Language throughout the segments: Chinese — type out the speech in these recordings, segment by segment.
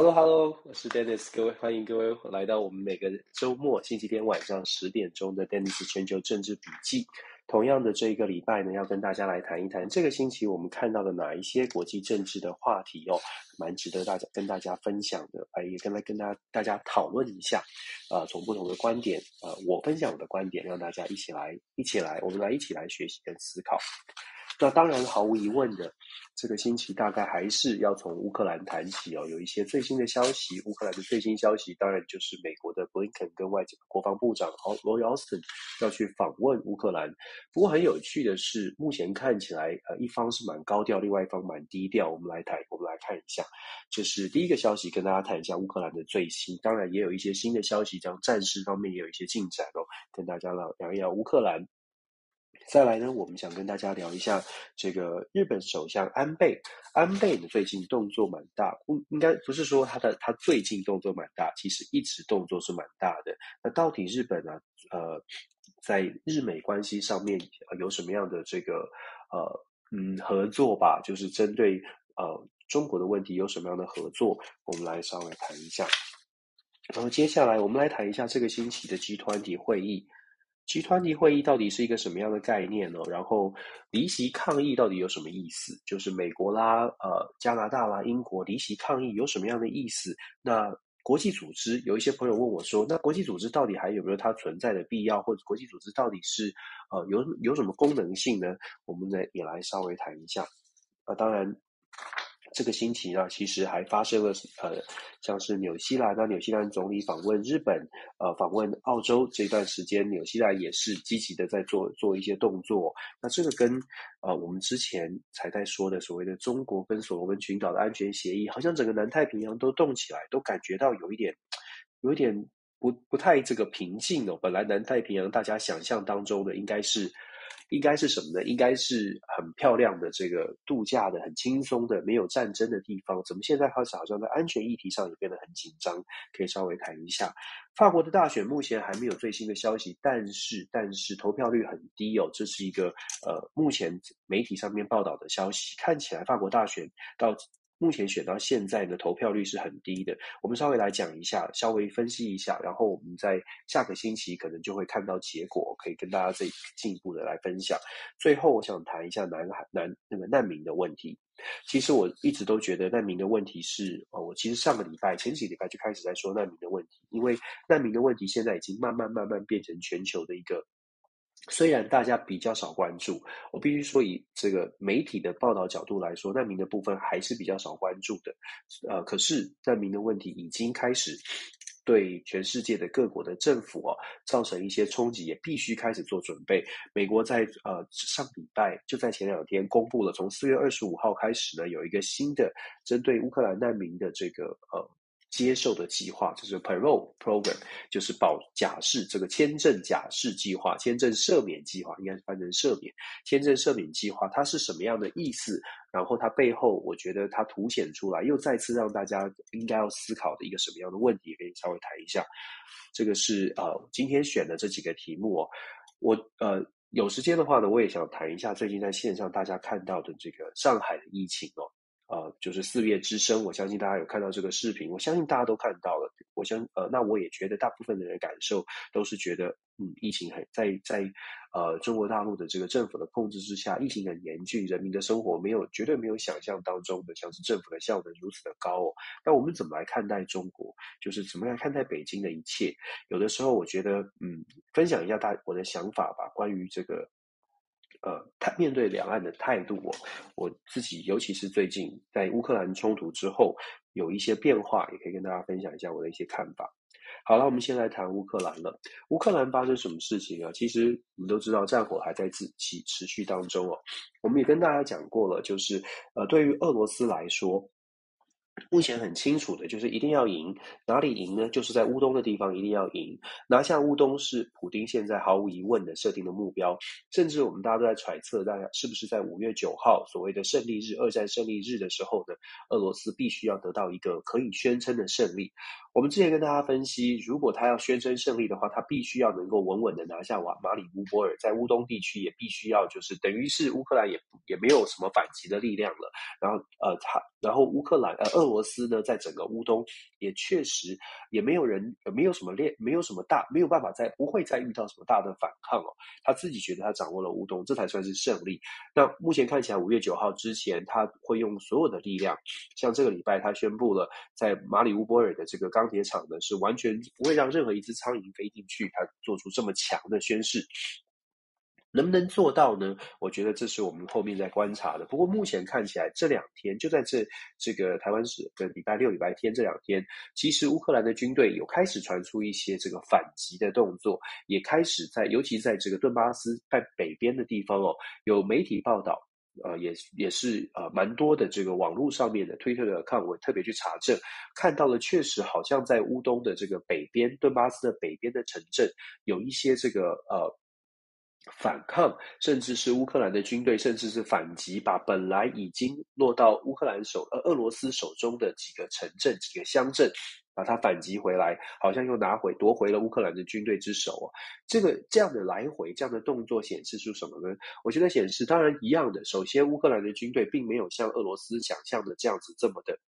Hello Hello，我是 Dennis，各位欢迎各位来到我们每个周末星期天晚上十点钟的 Dennis 全球政治笔记。同样的这一个礼拜呢，要跟大家来谈一谈这个星期我们看到的哪一些国际政治的话题哦，蛮值得大家跟大家分享的，哎，也跟来跟大家大家讨论一下，呃，从不同的观点，呃，我分享我的观点，让大家一起来一起来，我们来一起来学习跟思考。那当然，毫无疑问的，这个星期大概还是要从乌克兰谈起哦。有一些最新的消息，乌克兰的最新消息，当然就是美国的布林肯跟外国防部长罗伊奥斯汀要去访问乌克兰。不过很有趣的是，目前看起来，呃，一方是蛮高调，另外一方蛮低调。我们来谈，我们来看一下，就是第一个消息，跟大家谈一下乌克兰的最新。当然，也有一些新的消息，这样战事方面也有一些进展哦，跟大家聊聊一聊乌克兰。再来呢，我们想跟大家聊一下这个日本首相安倍。安倍呢，最近动作蛮大，不应该不是说他的他最近动作蛮大，其实一直动作是蛮大的。那到底日本呢，呃，在日美关系上面有什么样的这个呃嗯合作吧？就是针对呃中国的问题有什么样的合作？我们来稍微谈一下。然后接下来我们来谈一下这个星期的集团体会议。其团体会议到底是一个什么样的概念呢？然后离席抗议到底有什么意思？就是美国啦、呃加拿大啦、英国离席抗议有什么样的意思？那国际组织有一些朋友问我说，那国际组织到底还有没有它存在的必要？或者国际组织到底是呃有有什么功能性呢？我们呢也来稍微谈一下。啊，当然。这个星期呢，其实还发生了呃，像是纽西兰，那纽西兰总理访问日本，呃，访问澳洲这段时间，纽西兰也是积极的在做做一些动作。那这个跟呃我们之前才在说的所谓的中国跟所罗门群岛的安全协议，好像整个南太平洋都动起来，都感觉到有一点，有一点不不太这个平静哦。本来南太平洋大家想象当中的应该是。应该是什么呢？应该是很漂亮的这个度假的、很轻松的、没有战争的地方。怎么现在开始好像在安全议题上也变得很紧张？可以稍微谈一下。法国的大选目前还没有最新的消息，但是但是投票率很低哦，这是一个呃目前媒体上面报道的消息。看起来法国大选到。目前选到现在的投票率是很低的。我们稍微来讲一下，稍微分析一下，然后我们在下个星期可能就会看到结果，可以跟大家再进一步的来分享。最后，我想谈一下南海南那个难民的问题。其实我一直都觉得难民的问题是，哦，我其实上个礼拜、前几礼拜就开始在说难民的问题，因为难民的问题现在已经慢慢慢慢变成全球的一个。虽然大家比较少关注，我必须说，以这个媒体的报道角度来说，难民的部分还是比较少关注的。呃，可是难民的问题已经开始对全世界的各国的政府啊造成一些冲击，也必须开始做准备。美国在呃上礼拜就在前两天公布了，从四月二十五号开始呢，有一个新的针对乌克兰难民的这个呃。接受的计划就是 parole program，就是保假释这个签证假释计划，签证赦免计划应该是翻成赦免，签证赦免计划它是什么样的意思？然后它背后，我觉得它凸显出来，又再次让大家应该要思考的一个什么样的问题，可以稍微谈一下。这个是呃今天选的这几个题目哦，我呃有时间的话呢，我也想谈一下最近在线上大家看到的这个上海的疫情哦。呃，就是四月之声，我相信大家有看到这个视频，我相信大家都看到了。我相呃，那我也觉得大部分的人感受都是觉得，嗯，疫情很在在呃中国大陆的这个政府的控制之下，疫情很严峻，人民的生活没有绝对没有想象当中的像是政府的效能如此的高哦。那我们怎么来看待中国？就是怎么来看待北京的一切？有的时候我觉得，嗯，分享一下大我的想法吧，关于这个。呃，他面对两岸的态度，我我自己，尤其是最近在乌克兰冲突之后，有一些变化，也可以跟大家分享一下我的一些看法。好了，我们先来谈乌克兰了。乌克兰发生什么事情啊？其实我们都知道，战火还在持持续当中哦。我们也跟大家讲过了，就是呃，对于俄罗斯来说。目前很清楚的就是一定要赢，哪里赢呢？就是在乌东的地方一定要赢，拿下乌东是普丁现在毫无疑问的设定的目标。甚至我们大家都在揣测，大家是不是在五月九号所谓的胜利日、二战胜利日的时候呢？俄罗斯必须要得到一个可以宣称的胜利。我们之前跟大家分析，如果他要宣称胜利的话，他必须要能够稳稳的拿下瓦马里乌波尔，在乌东地区也必须要就是等于是乌克兰也也没有什么反击的力量了。然后呃，他然后乌克兰呃俄罗斯呢，在整个乌东也确实也没有人没有什么练没有什么大没有办法再不会再遇到什么大的反抗哦。他自己觉得他掌握了乌东，这才算是胜利。那目前看起来五月九号之前他会用所有的力量，像这个礼拜他宣布了在马里乌波尔的这个钢铁厂呢是完全不会让任何一只苍蝇飞进去，他做出这么强的宣誓。能不能做到呢？我觉得这是我们后面在观察的。不过目前看起来，这两天就在这这个台湾时的礼拜六、礼拜天这两天，其实乌克兰的军队有开始传出一些这个反击的动作，也开始在，尤其在这个顿巴斯在北边的地方哦，有媒体报道，呃，也也是呃蛮多的这个网络上面的推特的看，我特别去查证，看到了确实好像在乌东的这个北边，顿巴斯的北边的城镇，有一些这个呃。反抗，甚至是乌克兰的军队，甚至是反击，把本来已经落到乌克兰手呃俄罗斯手中的几个城镇、几个乡镇，把它反击回来，好像又拿回夺回了乌克兰的军队之手啊。这个这样的来回，这样的动作显示出什么呢？我觉得显示，当然一样的，首先乌克兰的军队并没有像俄罗斯想象的这样子这么的。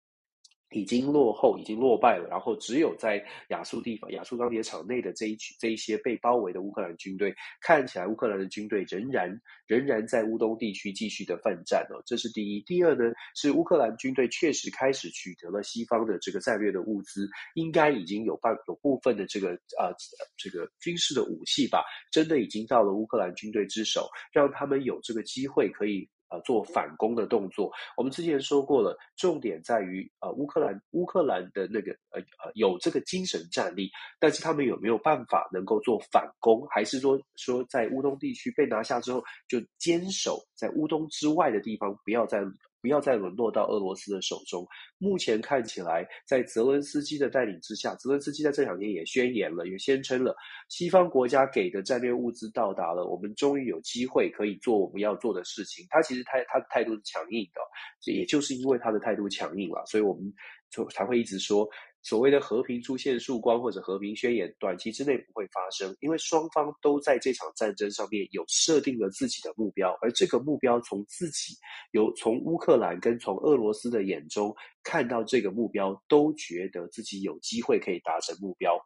已经落后，已经落败了。然后只有在亚速地方、亚速钢铁厂内的这一群、这一些被包围的乌克兰军队，看起来乌克兰的军队仍然仍然在乌东地区继续的奋战哦。这是第一。第二呢，是乌克兰军队确实开始取得了西方的这个战略的物资，应该已经有半有部分的这个呃这个军事的武器吧，真的已经到了乌克兰军队之手，让他们有这个机会可以。呃，做反攻的动作，我们之前说过了，重点在于呃，乌克兰乌克兰的那个呃呃有这个精神战力，但是他们有没有办法能够做反攻，还是说说在乌东地区被拿下之后，就坚守在乌东之外的地方，不要再。不要再沦落到俄罗斯的手中。目前看起来，在泽伦斯基的带领之下，泽伦斯基在这两天也宣言了，也宣称了，西方国家给的战略物资到达了，我们终于有机会可以做我们要做的事情。他其实他他的态度是强硬的，这也就是因为他的态度强硬了，所以我们就才会一直说。所谓的和平出现曙光或者和平宣言，短期之内不会发生，因为双方都在这场战争上面有设定了自己的目标，而这个目标从自己有从乌克兰跟从俄罗斯的眼中看到这个目标，都觉得自己有机会可以达成目标。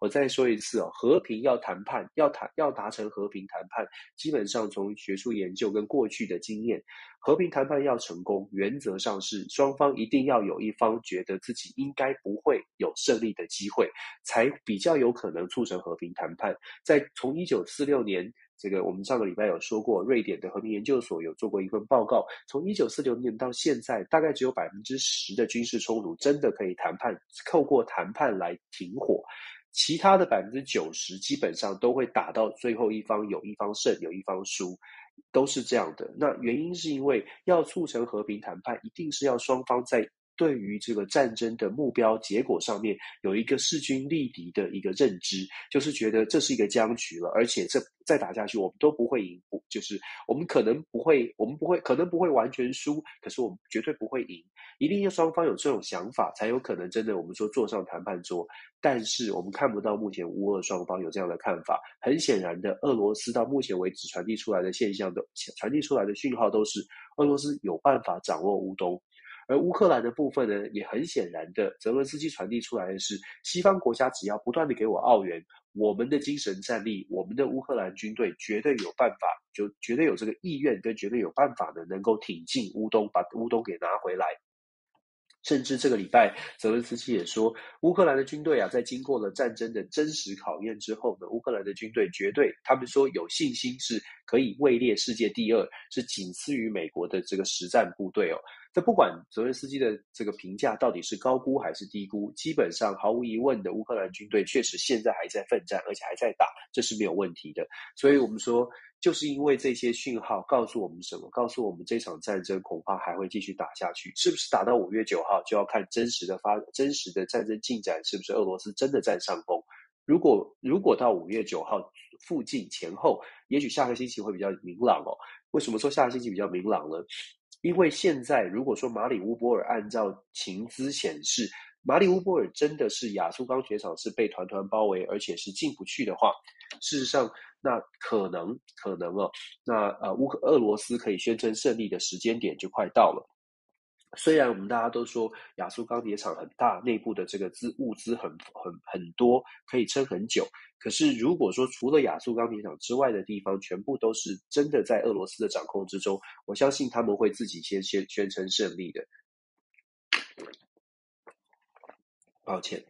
我再说一次哦，和平要谈判，要谈要达成和平谈判，基本上从学术研究跟过去的经验，和平谈判要成功，原则上是双方一定要有一方觉得自己应该不会有胜利的机会，才比较有可能促成和平谈判。在从一九四六年，这个我们上个礼拜有说过，瑞典的和平研究所有做过一份报告，从一九四六年到现在，大概只有百分之十的军事冲突真的可以谈判，透过谈判来停火。其他的百分之九十基本上都会打到最后一方，有一方胜，有一方输，都是这样的。那原因是因为要促成和平谈判，一定是要双方在。对于这个战争的目标结果上面有一个势均力敌的一个认知，就是觉得这是一个僵局了，而且这再打下去我们都不会赢，就是我们可能不会，我们不会，可能不会完全输，可是我们绝对不会赢，一定要双方有这种想法，才有可能真的我们说坐上谈判桌。但是我们看不到目前乌俄双方有这样的看法，很显然的，俄罗斯到目前为止传递出来的现象都传递出来的讯号都是俄罗斯有办法掌握乌东。而乌克兰的部分呢，也很显然的，泽伦斯基传递出来的是，西方国家只要不断的给我澳元，我们的精神战力，我们的乌克兰军队绝对有办法，就绝对有这个意愿跟绝对有办法的，能够挺进乌东，把乌东给拿回来。甚至这个礼拜，泽伦斯基也说，乌克兰的军队啊，在经过了战争的真实考验之后呢，乌克兰的军队绝对，他们说有信心是可以位列世界第二，是仅次于美国的这个实战部队哦。这不管泽伦斯基的这个评价到底是高估还是低估，基本上毫无疑问的，乌克兰军队确实现在还在奋战，而且还在打，这是没有问题的。所以我们说，就是因为这些讯号告诉我们什么？告诉我们这场战争恐怕还会继续打下去。是不是打到五月九号就要看真实的发真实的战争进展？是不是俄罗斯真的占上风？如果如果到五月九号附近前后，也许下个星期会比较明朗哦。为什么说下个星期比较明朗呢？因为现在，如果说马里乌波尔按照情资显示，马里乌波尔真的是亚速钢铁厂是被团团包围，而且是进不去的话，事实上，那可能可能哦，那呃乌克俄罗斯可以宣称胜利的时间点就快到了。虽然我们大家都说亚速钢铁厂很大，内部的这个资物资很很很多，可以撑很久。可是如果说除了亚速钢铁厂之外的地方，全部都是真的在俄罗斯的掌控之中，我相信他们会自己先先宣称胜利的。抱歉，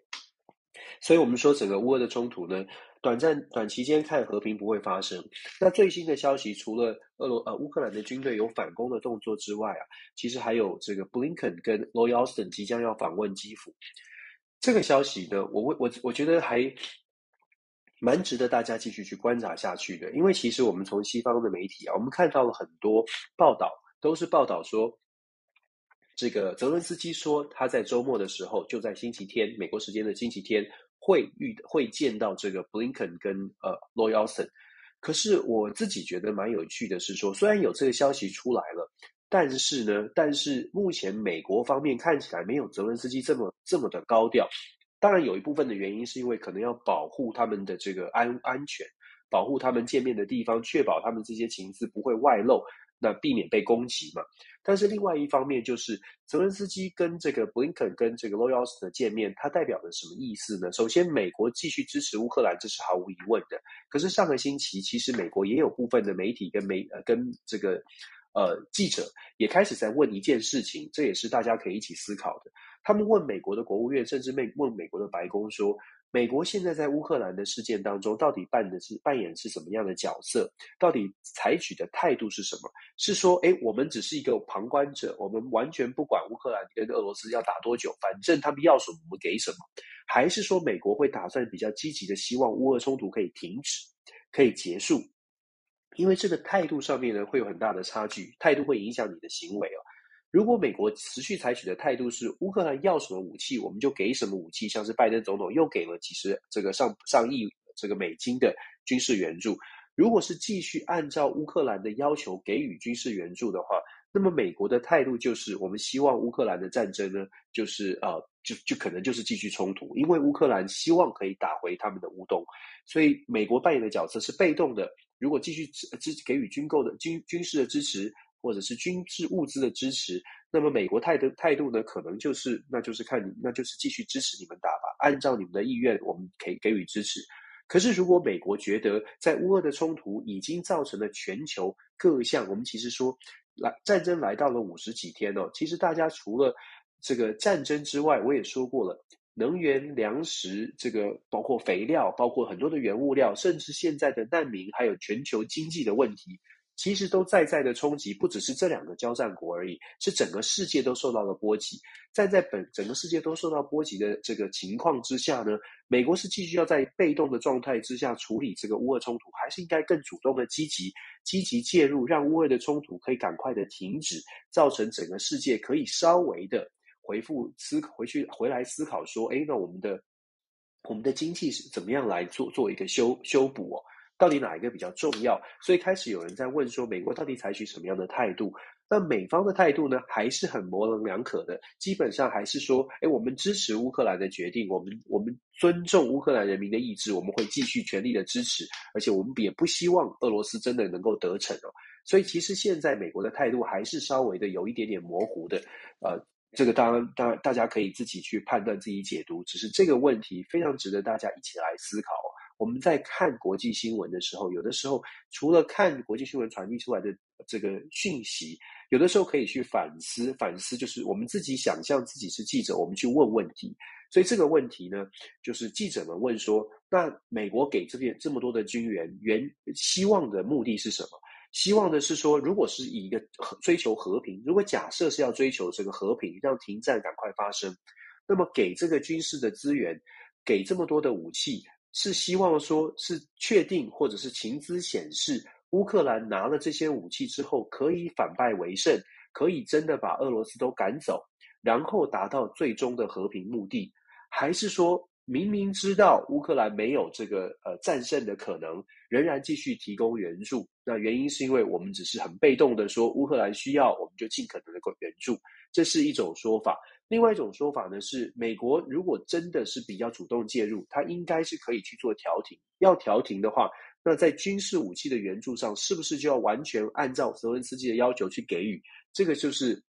所以我们说整个乌俄的冲突呢，短暂短期间看和平不会发生。那最新的消息，除了俄罗呃乌克兰的军队有反攻的动作之外啊，其实还有这个布林肯跟 Lowyson 即将要访问基辅。这个消息呢，我我我觉得还蛮值得大家继续去观察下去的，因为其实我们从西方的媒体啊，我们看到了很多报道，都是报道说。这个泽伦斯基说，他在周末的时候，就在星期天，美国时间的星期天，会遇会见到这个布林肯跟呃罗奥森。可是我自己觉得蛮有趣的是说，虽然有这个消息出来了，但是呢，但是目前美国方面看起来没有泽伦斯基这么这么的高调。当然，有一部分的原因是因为可能要保护他们的这个安安全，保护他们见面的地方，确保他们这些情资不会外露。那避免被攻击嘛？但是另外一方面，就是泽伦斯基跟这个布林肯跟这个罗奥斯的见面，它代表着什么意思呢？首先，美国继续支持乌克兰，这是毫无疑问的。可是上个星期，其实美国也有部分的媒体跟媒呃跟这个呃记者也开始在问一件事情，这也是大家可以一起思考的。他们问美国的国务院，甚至问问美国的白宫说。美国现在在乌克兰的事件当中，到底扮的是扮演是什么样的角色？到底采取的态度是什么？是说，诶，我们只是一个旁观者，我们完全不管乌克兰跟俄罗斯要打多久，反正他们要什么我们给什么？还是说，美国会打算比较积极的，希望乌俄冲突可以停止，可以结束？因为这个态度上面呢，会有很大的差距，态度会影响你的行为哦。如果美国持续采取的态度是乌克兰要什么武器，我们就给什么武器，像是拜登总统又给了几十这个上上亿这个美金的军事援助。如果是继续按照乌克兰的要求给予军事援助的话，那么美国的态度就是我们希望乌克兰的战争呢，就是呃，就就可能就是继续冲突，因为乌克兰希望可以打回他们的乌东，所以美国扮演的角色是被动的。如果继续支支给予军购的军军事的支持。或者是军事物资的支持，那么美国态度态度呢，可能就是那就是看你，那就是继续支持你们打吧，按照你们的意愿，我们可以给予支持。可是如果美国觉得在乌俄的冲突已经造成了全球各项，我们其实说来战争来到了五十几天哦，其实大家除了这个战争之外，我也说过了，能源、粮食，这个包括肥料，包括很多的原物料，甚至现在的难民，还有全球经济的问题。其实都在在的冲击，不只是这两个交战国而已，是整个世界都受到了波及。站在本整个世界都受到波及的这个情况之下呢，美国是继续要在被动的状态之下处理这个乌俄冲突，还是应该更主动的积极积极介入，让乌俄的冲突可以赶快的停止，造成整个世界可以稍微的回复思回去回来思考说，哎，那我们的我们的经济是怎么样来做做一个修修补哦？到底哪一个比较重要？所以开始有人在问说，美国到底采取什么样的态度？那美方的态度呢，还是很模棱两可的。基本上还是说，诶，我们支持乌克兰的决定，我们我们尊重乌克兰人民的意志，我们会继续全力的支持，而且我们也不希望俄罗斯真的能够得逞哦。所以其实现在美国的态度还是稍微的有一点点模糊的。呃，这个当然当然大家可以自己去判断、自己解读。只是这个问题非常值得大家一起来思考。我们在看国际新闻的时候，有的时候除了看国际新闻传递出来的这个讯息，有的时候可以去反思，反思就是我们自己想象自己是记者，我们去问问题。所以这个问题呢，就是记者们问说：那美国给这边这么多的军援，原希望的目的是什么？希望的是说，如果是以一个追求和平，如果假设是要追求这个和平，让停战赶快发生，那么给这个军事的资源，给这么多的武器。是希望说，是确定或者是情资显示，乌克兰拿了这些武器之后，可以反败为胜，可以真的把俄罗斯都赶走，然后达到最终的和平目的，还是说明明知道乌克兰没有这个呃战胜的可能，仍然继续提供援助？那原因是因为我们只是很被动的说，乌克兰需要，我们就尽可能的够援助，这是一种说法。另外一种说法呢，是美国如果真的是比较主动介入，它应该是可以去做调停。要调停的话，那在军事武器的援助上，是不是就要完全按照泽连斯基的要求去给予？这个就是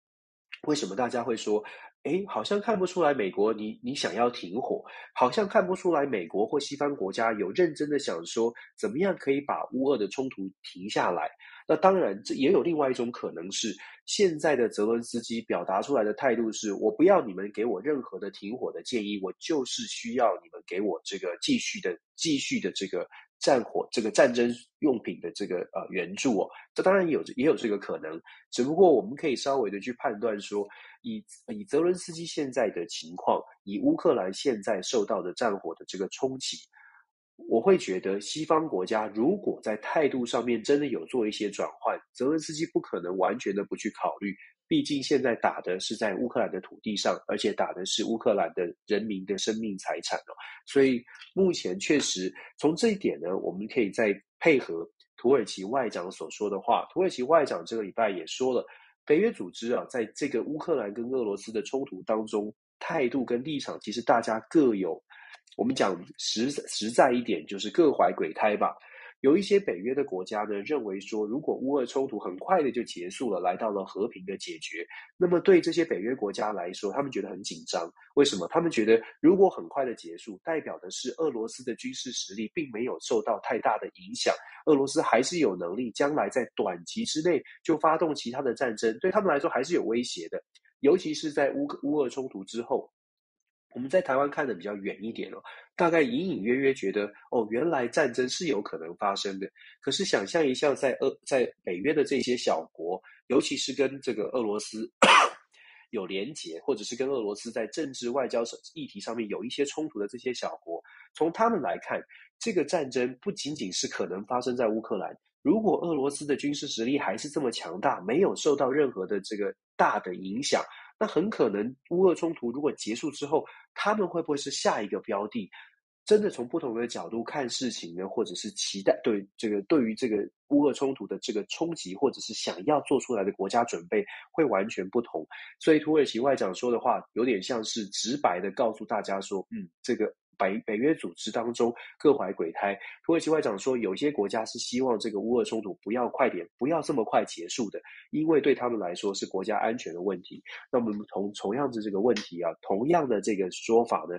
为什么大家会说，诶，好像看不出来美国你你想要停火，好像看不出来美国或西方国家有认真的想说，怎么样可以把乌俄的冲突停下来？那当然，这也有另外一种可能是，现在的泽伦斯基表达出来的态度是，我不要你们给我任何的停火的建议，我就是需要你们给我这个继续的、继续的这个战火、这个战争用品的这个呃援助哦。这当然有也有这个可能，只不过我们可以稍微的去判断说，以以泽伦斯基现在的情况，以乌克兰现在受到的战火的这个冲击。我会觉得，西方国家如果在态度上面真的有做一些转换，泽伦斯基不可能完全的不去考虑。毕竟现在打的是在乌克兰的土地上，而且打的是乌克兰的人民的生命财产哦。所以目前确实从这一点呢，我们可以再配合土耳其外长所说的话。土耳其外长这个礼拜也说了，北约组织啊，在这个乌克兰跟俄罗斯的冲突当中，态度跟立场其实大家各有。我们讲实实在一点，就是各怀鬼胎吧。有一些北约的国家呢，认为说，如果乌俄冲突很快的就结束了，来到了和平的解决，那么对这些北约国家来说，他们觉得很紧张。为什么？他们觉得，如果很快的结束，代表的是俄罗斯的军事实力并没有受到太大的影响，俄罗斯还是有能力将来在短期之内就发动其他的战争，对他们来说还是有威胁的。尤其是在乌乌俄冲突之后。我们在台湾看的比较远一点哦，大概隐隐约约觉得哦，原来战争是有可能发生的。可是想象一下，在俄在北约的这些小国，尤其是跟这个俄罗斯 有连结，或者是跟俄罗斯在政治外交上议题上面有一些冲突的这些小国，从他们来看，这个战争不仅仅是可能发生在乌克兰。如果俄罗斯的军事实力还是这么强大，没有受到任何的这个大的影响。那很可能乌俄冲突如果结束之后，他们会不会是下一个标的？真的从不同的角度看事情呢，或者是期待对这个对于这个乌俄冲突的这个冲击，或者是想要做出来的国家准备会完全不同。所以土耳其外长说的话有点像是直白的告诉大家说，嗯，这个。北北约组织当中各怀鬼胎，土耳其外长说，有些国家是希望这个乌俄冲突不要快点，不要这么快结束的，因为对他们来说是国家安全的问题。那么同同样的这个问题啊，同样的这个说法呢，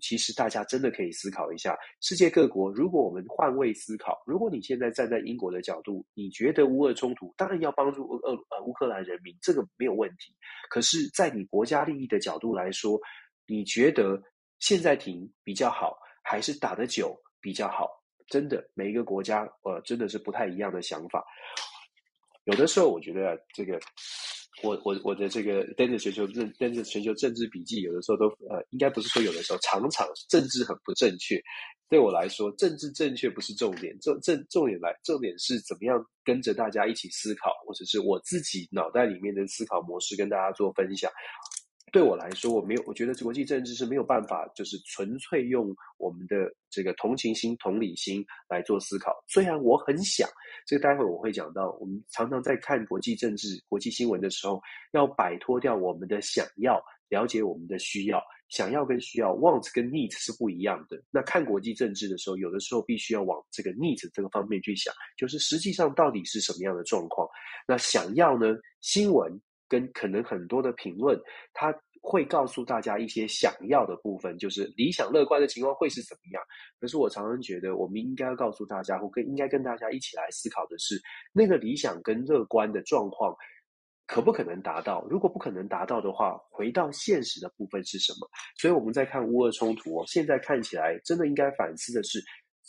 其实大家真的可以思考一下，世界各国，如果我们换位思考，如果你现在站在英国的角度，你觉得乌俄冲突当然要帮助俄呃乌克兰人民，这个没有问题。可是，在你国家利益的角度来说，你觉得？现在停比较好，还是打得久比较好？真的，每一个国家，呃，真的是不太一样的想法。有的时候，我觉得这个，我我我的这个 Dennis 全球政 Dennis 全球政治笔记，有的时候都呃，应该不是说有的时候，常常政治很不正确。对我来说，政治正确不是重点，重重重点来，重点是怎么样跟着大家一起思考，或者是我自己脑袋里面的思考模式，跟大家做分享。对我来说，我没有，我觉得国际政治是没有办法，就是纯粹用我们的这个同情心、同理心来做思考。虽然我很想，这个待会我会讲到，我们常常在看国际政治、国际新闻的时候，要摆脱掉我们的想要，了解我们的需要。想要跟需要，want 跟 need 是不一样的。那看国际政治的时候，有的时候必须要往这个 need 这个方面去想，就是实际上到底是什么样的状况。那想要呢？新闻。跟可能很多的评论，他会告诉大家一些想要的部分，就是理想乐观的情况会是怎么样。可是我常常觉得，我们应该要告诉大家，或跟应该跟大家一起来思考的是，那个理想跟乐观的状况可不可能达到？如果不可能达到的话，回到现实的部分是什么？所以我们在看乌俄冲突哦，现在看起来真的应该反思的是。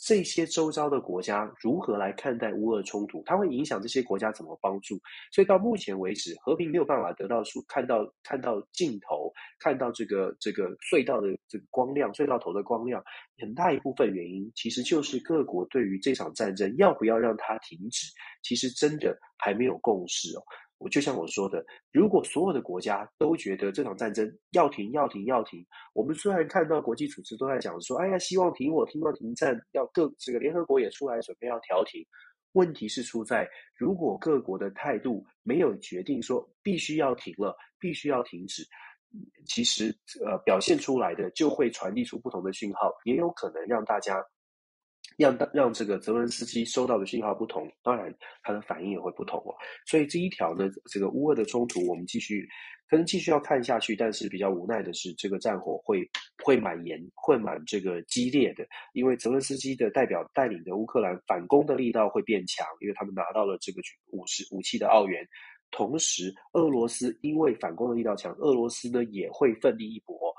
这些周遭的国家如何来看待乌俄冲突？它会影响这些国家怎么帮助？所以到目前为止，和平没有办法得到出，看到看到尽头，看到这个这个隧道的这个光亮，隧道头的光亮，很大一部分原因其实就是各国对于这场战争要不要让它停止，其实真的还没有共识哦。我就像我说的，如果所有的国家都觉得这场战争要停、要停、要停，我们虽然看到国际组织都在讲说，哎呀，希望停火、希望停战，要各这个联合国也出来准备要调停。问题是出在，如果各国的态度没有决定说必须要停了、必须要停止，其实呃表现出来的就会传递出不同的讯号，也有可能让大家让让这个泽伦斯基收到的信号不同，当然他的反应也会不同哦。所以这一条呢，这个乌俄的冲突，我们继续可能继续要看下去。但是比较无奈的是，这个战火会会蛮严，会蛮这个激烈的，因为泽伦斯基的代表带领的乌克兰反攻的力道会变强，因为他们拿到了这个武士武器的澳元。同时，俄罗斯因为反攻的力道强，俄罗斯呢也会奋力一搏。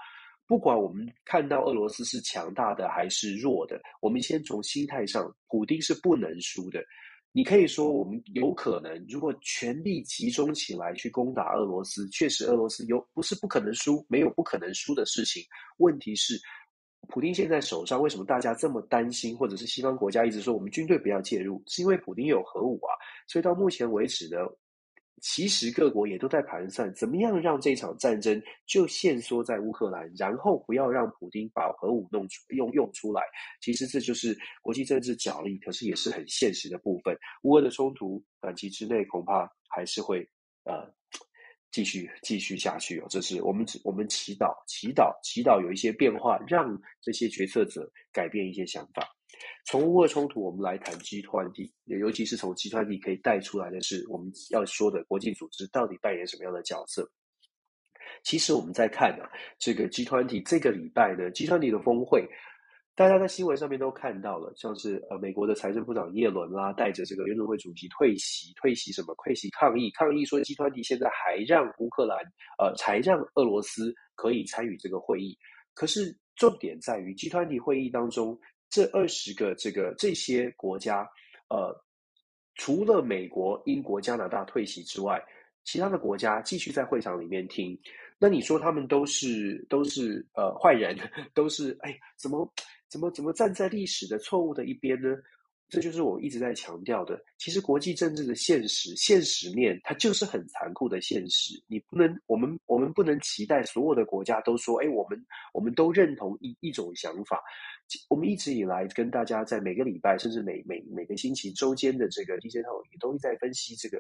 不管我们看到俄罗斯是强大的还是弱的，我们先从心态上，普丁是不能输的。你可以说，我们有可能如果全力集中起来去攻打俄罗斯，确实俄罗斯有不是不可能输，没有不可能输的事情。问题是，普丁现在手上为什么大家这么担心，或者是西方国家一直说我们军队不要介入，是因为普丁有核武啊。所以到目前为止呢。其实各国也都在盘算，怎么样让这场战争就限缩在乌克兰，然后不要让普丁把核武弄出用用出来。其实这就是国际政治角力，可是也是很现实的部分。乌俄的冲突短期之内恐怕还是会呃继续继续下去哦。这是我们我们祈祷祈祷祈祷有一些变化，让这些决策者改变一些想法。从乌俄冲突，我们来谈 G20，尤其是从 G20 可以带出来的是我们要说的国际组织到底扮演什么样的角色。其实我们在看啊，这个 G20 这个礼拜呢，G20 的峰会，大家在新闻上面都看到了，像是呃美国的财政部长耶伦啦，带着这个联准会主席退席，退席什么？退席抗议，抗议说 G20 现在还让乌克兰呃，才让俄罗斯可以参与这个会议。可是重点在于 G20 会议当中。这二十个这个这些国家，呃，除了美国、英国、加拿大退席之外，其他的国家继续在会场里面听。那你说他们都是都是呃坏人，都是哎怎么怎么怎么站在历史的错误的一边呢？这就是我一直在强调的。其实国际政治的现实现实面，它就是很残酷的现实。你不能，我们我们不能期待所有的国家都说，哎，我们我们都认同一一种想法。我们一直以来跟大家在每个礼拜，甚至每每每个星期周间的这个 DJ 套也都在分析这个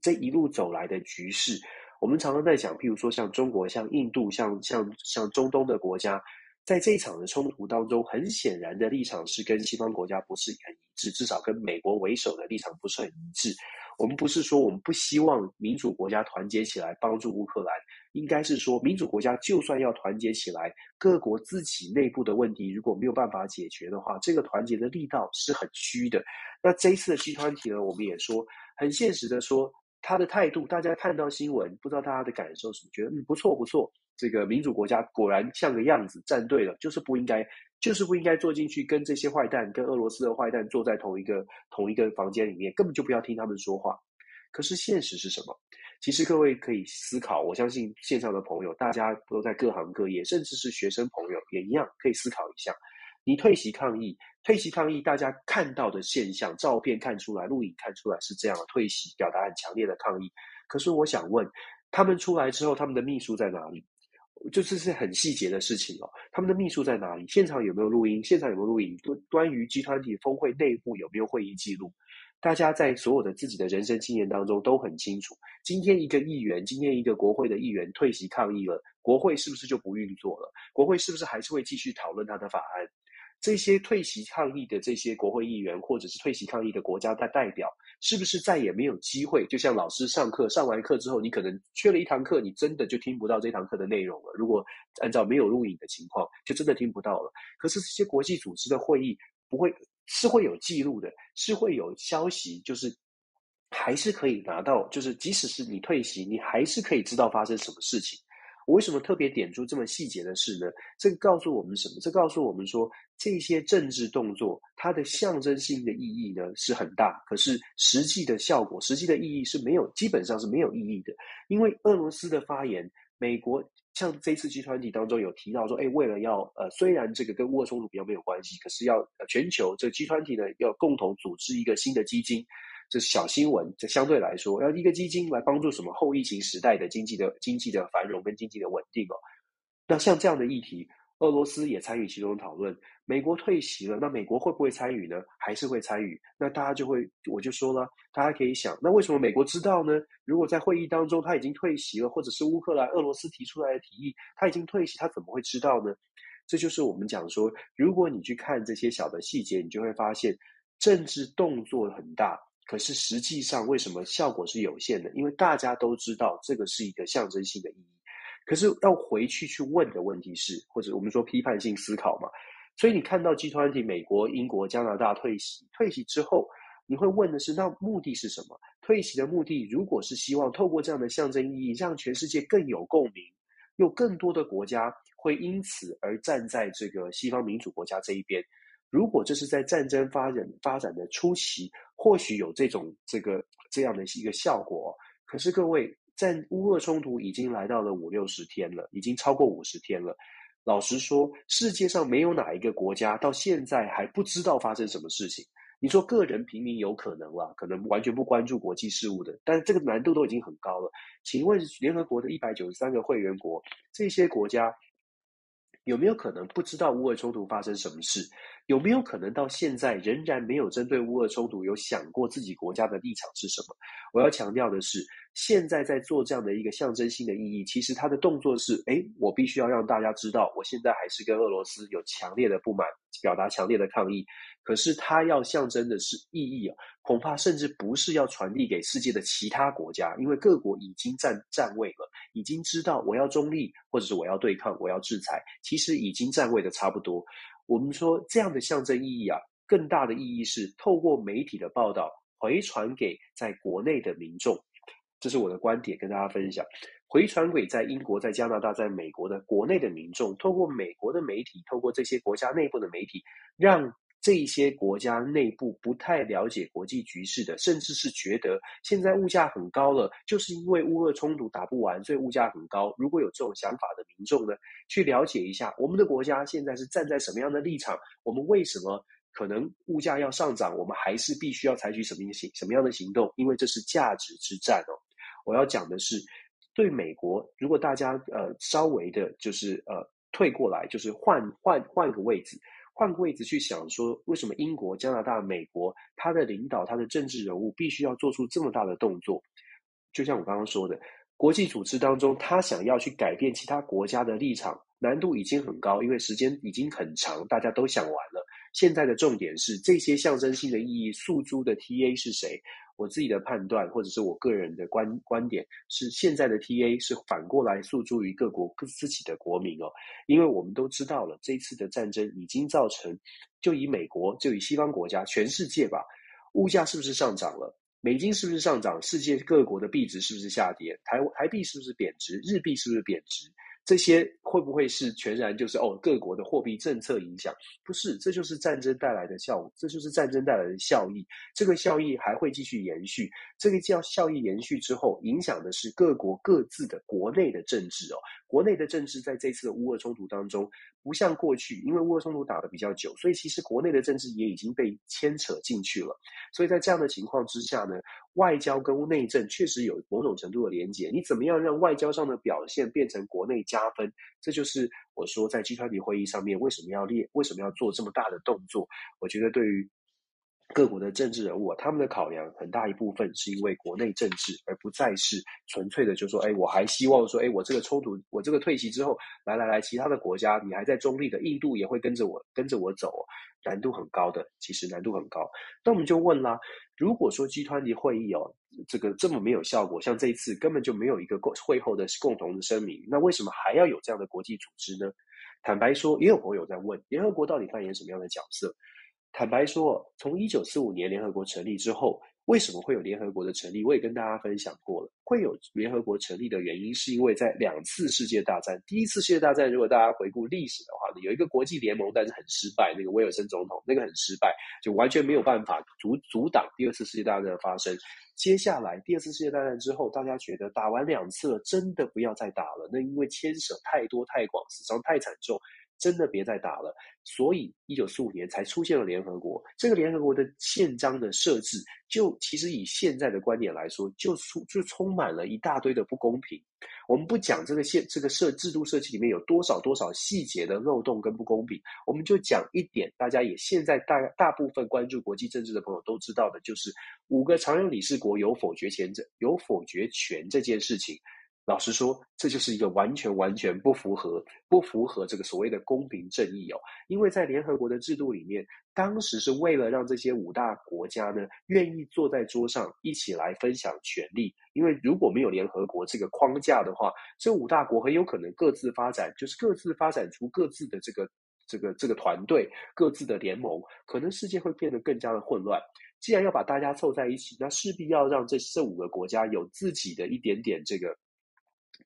这一路走来的局势。我们常常在讲，譬如说像中国、像印度、像像像中东的国家。在这一场的冲突当中，很显然的立场是跟西方国家不是很一致，至少跟美国为首的立场不是很一致。我们不是说我们不希望民主国家团结起来帮助乌克兰，应该是说民主国家就算要团结起来，各国自己内部的问题如果没有办法解决的话，这个团结的力道是很虚的。那这一次的 G20 呢，我们也说很现实的说，他的态度，大家看到新闻，不知道大家的感受是不是觉得嗯不错不错。这个民主国家果然像个样子，站对了，就是不应该，就是不应该坐进去跟这些坏蛋，跟俄罗斯的坏蛋坐在同一个同一个房间里面，根本就不要听他们说话。可是现实是什么？其实各位可以思考，我相信线上的朋友，大家都在各行各业，甚至是学生朋友也一样，可以思考一下。你退席抗议，退席抗议，大家看到的现象，照片看出来，录影看出来是这样的，退席表达很强烈的抗议。可是我想问，他们出来之后，他们的秘书在哪里？就是是很细节的事情哦，他们的秘书在哪里？现场有没有录音？现场有没有录影？关关于集团体峰会内部有没有会议记录？大家在所有的自己的人生经验当中都很清楚。今天一个议员，今天一个国会的议员退席抗议了，国会是不是就不运作了？国会是不是还是会继续讨论他的法案？这些退席抗议的这些国会议员，或者是退席抗议的国家的代表，是不是再也没有机会？就像老师上课上完课之后，你可能缺了一堂课，你真的就听不到这堂课的内容了。如果按照没有录影的情况，就真的听不到了。可是这些国际组织的会议不会是会有记录的，是会有消息，就是还是可以拿到，就是即使是你退席，你还是可以知道发生什么事情。我为什么特别点出这么细节的事呢？这个告诉我们什么？这告诉我们说，这些政治动作它的象征性的意义呢是很大，可是实际的效果、实际的意义是没有，基本上是没有意义的。因为俄罗斯的发言，美国像这次集团体当中有提到说，哎，为了要呃，虽然这个跟乌俄冲突比较没有关系，可是要全球这集团体呢要共同组织一个新的基金。这是小新闻，这相对来说，要一个基金来帮助什么后疫情时代的经济的经济的繁荣跟经济的稳定哦。那像这样的议题，俄罗斯也参与其中的讨论，美国退席了，那美国会不会参与呢？还是会参与？那大家就会，我就说了，大家可以想，那为什么美国知道呢？如果在会议当中他已经退席了，或者是乌克兰、俄罗斯提出来的提议他已经退席，他怎么会知道呢？这就是我们讲说，如果你去看这些小的细节，你就会发现政治动作很大，可是实际上为什么效果是有限的？因为大家都知道这个是一个象征性的意义。可是要回去去问的问题是，或者我们说批判性思考嘛。所以你看到 G20，美国、英国、加拿大退席，退席之后，你会问的是，那目的是什么？退席的目的，如果是希望透过这样的象征意义，让全世界更有共鸣，有更多的国家会因此而站在这个西方民主国家这一边。如果这是在战争发展发展的初期，或许有这种这个这样的一个效果。可是各位。战乌俄冲突已经来到了五六十天了，已经超过五十天了。老实说，世界上没有哪一个国家到现在还不知道发生什么事情。你说个人平民有可能啦，可能完全不关注国际事务的，但这个难度都已经很高了。请问联合国的一百九十三个会员国，这些国家有没有可能不知道乌俄冲突发生什么事？有没有可能到现在仍然没有针对乌俄冲突有想过自己国家的立场是什么？我要强调的是。现在在做这样的一个象征性的意义，其实他的动作是：诶，我必须要让大家知道，我现在还是跟俄罗斯有强烈的不满，表达强烈的抗议。可是它要象征的是意义啊，恐怕甚至不是要传递给世界的其他国家，因为各国已经站站位了，已经知道我要中立，或者是我要对抗，我要制裁，其实已经站位的差不多。我们说这样的象征意义啊，更大的意义是透过媒体的报道回传给在国内的民众。这是我的观点，跟大家分享。回传给在英国、在加拿大、在美国的国内的民众，透过美国的媒体，透过这些国家内部的媒体，让这些国家内部不太了解国际局势的，甚至是觉得现在物价很高了，就是因为乌俄冲突打不完，所以物价很高。如果有这种想法的民众呢，去了解一下我们的国家现在是站在什么样的立场，我们为什么可能物价要上涨，我们还是必须要采取什么行什么样的行动？因为这是价值之战哦。我要讲的是，对美国，如果大家呃稍微的，就是呃退过来，就是换换换个位置，换个位置去想说，为什么英国、加拿大、美国，他的领导、他的政治人物必须要做出这么大的动作？就像我刚刚说的，国际组织当中，他想要去改变其他国家的立场，难度已经很高，因为时间已经很长，大家都想完了。现在的重点是这些象征性的意义，诉诸的 TA 是谁？我自己的判断，或者是我个人的观观点，是现在的 TA 是反过来诉诸于各国各自己的国民哦，因为我们都知道了，这次的战争已经造成，就以美国，就以西方国家，全世界吧，物价是不是上涨了？美金是不是上涨？世界各国的币值是不是下跌？台台币是不是贬值？日币是不是贬值？这些会不会是全然就是哦各国的货币政策影响？不是，这就是战争带来的效果，这就是战争带来的效益。这个效益还会继续延续。这个叫效益延续之后，影响的是各国各自的国内的政治哦。国内的政治在这次的乌俄冲突当中，不像过去，因为乌俄冲突打得比较久，所以其实国内的政治也已经被牵扯进去了。所以在这样的情况之下呢，外交跟内政确实有某种程度的连结。你怎么样让外交上的表现变成国内加分？这就是我说在 G20 会议上面为什么要列，为什么要做这么大的动作？我觉得对于。各国的政治人物，他们的考量很大一部分是因为国内政治，而不再是纯粹的就说，哎，我还希望说，哎，我这个冲突，我这个退席之后，来来来，其他的国家你还在中立的，印度也会跟着我跟着我走，难度很高的，其实难度很高。那我们就问啦，如果说 G20 会议哦，这个这么没有效果，像这一次根本就没有一个共会后的共同的声明，那为什么还要有这样的国际组织呢？坦白说，也有朋友在问，联合国到底扮演什么样的角色？坦白说，从一九四五年联合国成立之后，为什么会有联合国的成立？我也跟大家分享过了。会有联合国成立的原因，是因为在两次世界大战，第一次世界大战，如果大家回顾历史的话呢，有一个国际联盟，但是很失败，那个威尔森总统，那个很失败，就完全没有办法阻阻挡第二次世界大战的发生。接下来第二次世界大战之后，大家觉得打完两次了，真的不要再打了，那因为牵扯太多太广，死伤太惨重。真的别再打了，所以一九四五年才出现了联合国。这个联合国的宪章的设置，就其实以现在的观点来说，就充就充满了一大堆的不公平。我们不讲这个宪这个设制度设计里面有多少多少细节的漏洞跟不公平，我们就讲一点，大家也现在大大部分关注国际政治的朋友都知道的，就是五个常任理事国有否决权这有否决权这件事情。老实说，这就是一个完全完全不符合不符合这个所谓的公平正义哦。因为在联合国的制度里面，当时是为了让这些五大国家呢愿意坐在桌上一起来分享权力。因为如果没有联合国这个框架的话，这五大国很有可能各自发展，就是各自发展出各自的这个这个这个团队、各自的联盟，可能世界会变得更加的混乱。既然要把大家凑在一起，那势必要让这这五个国家有自己的一点点这个。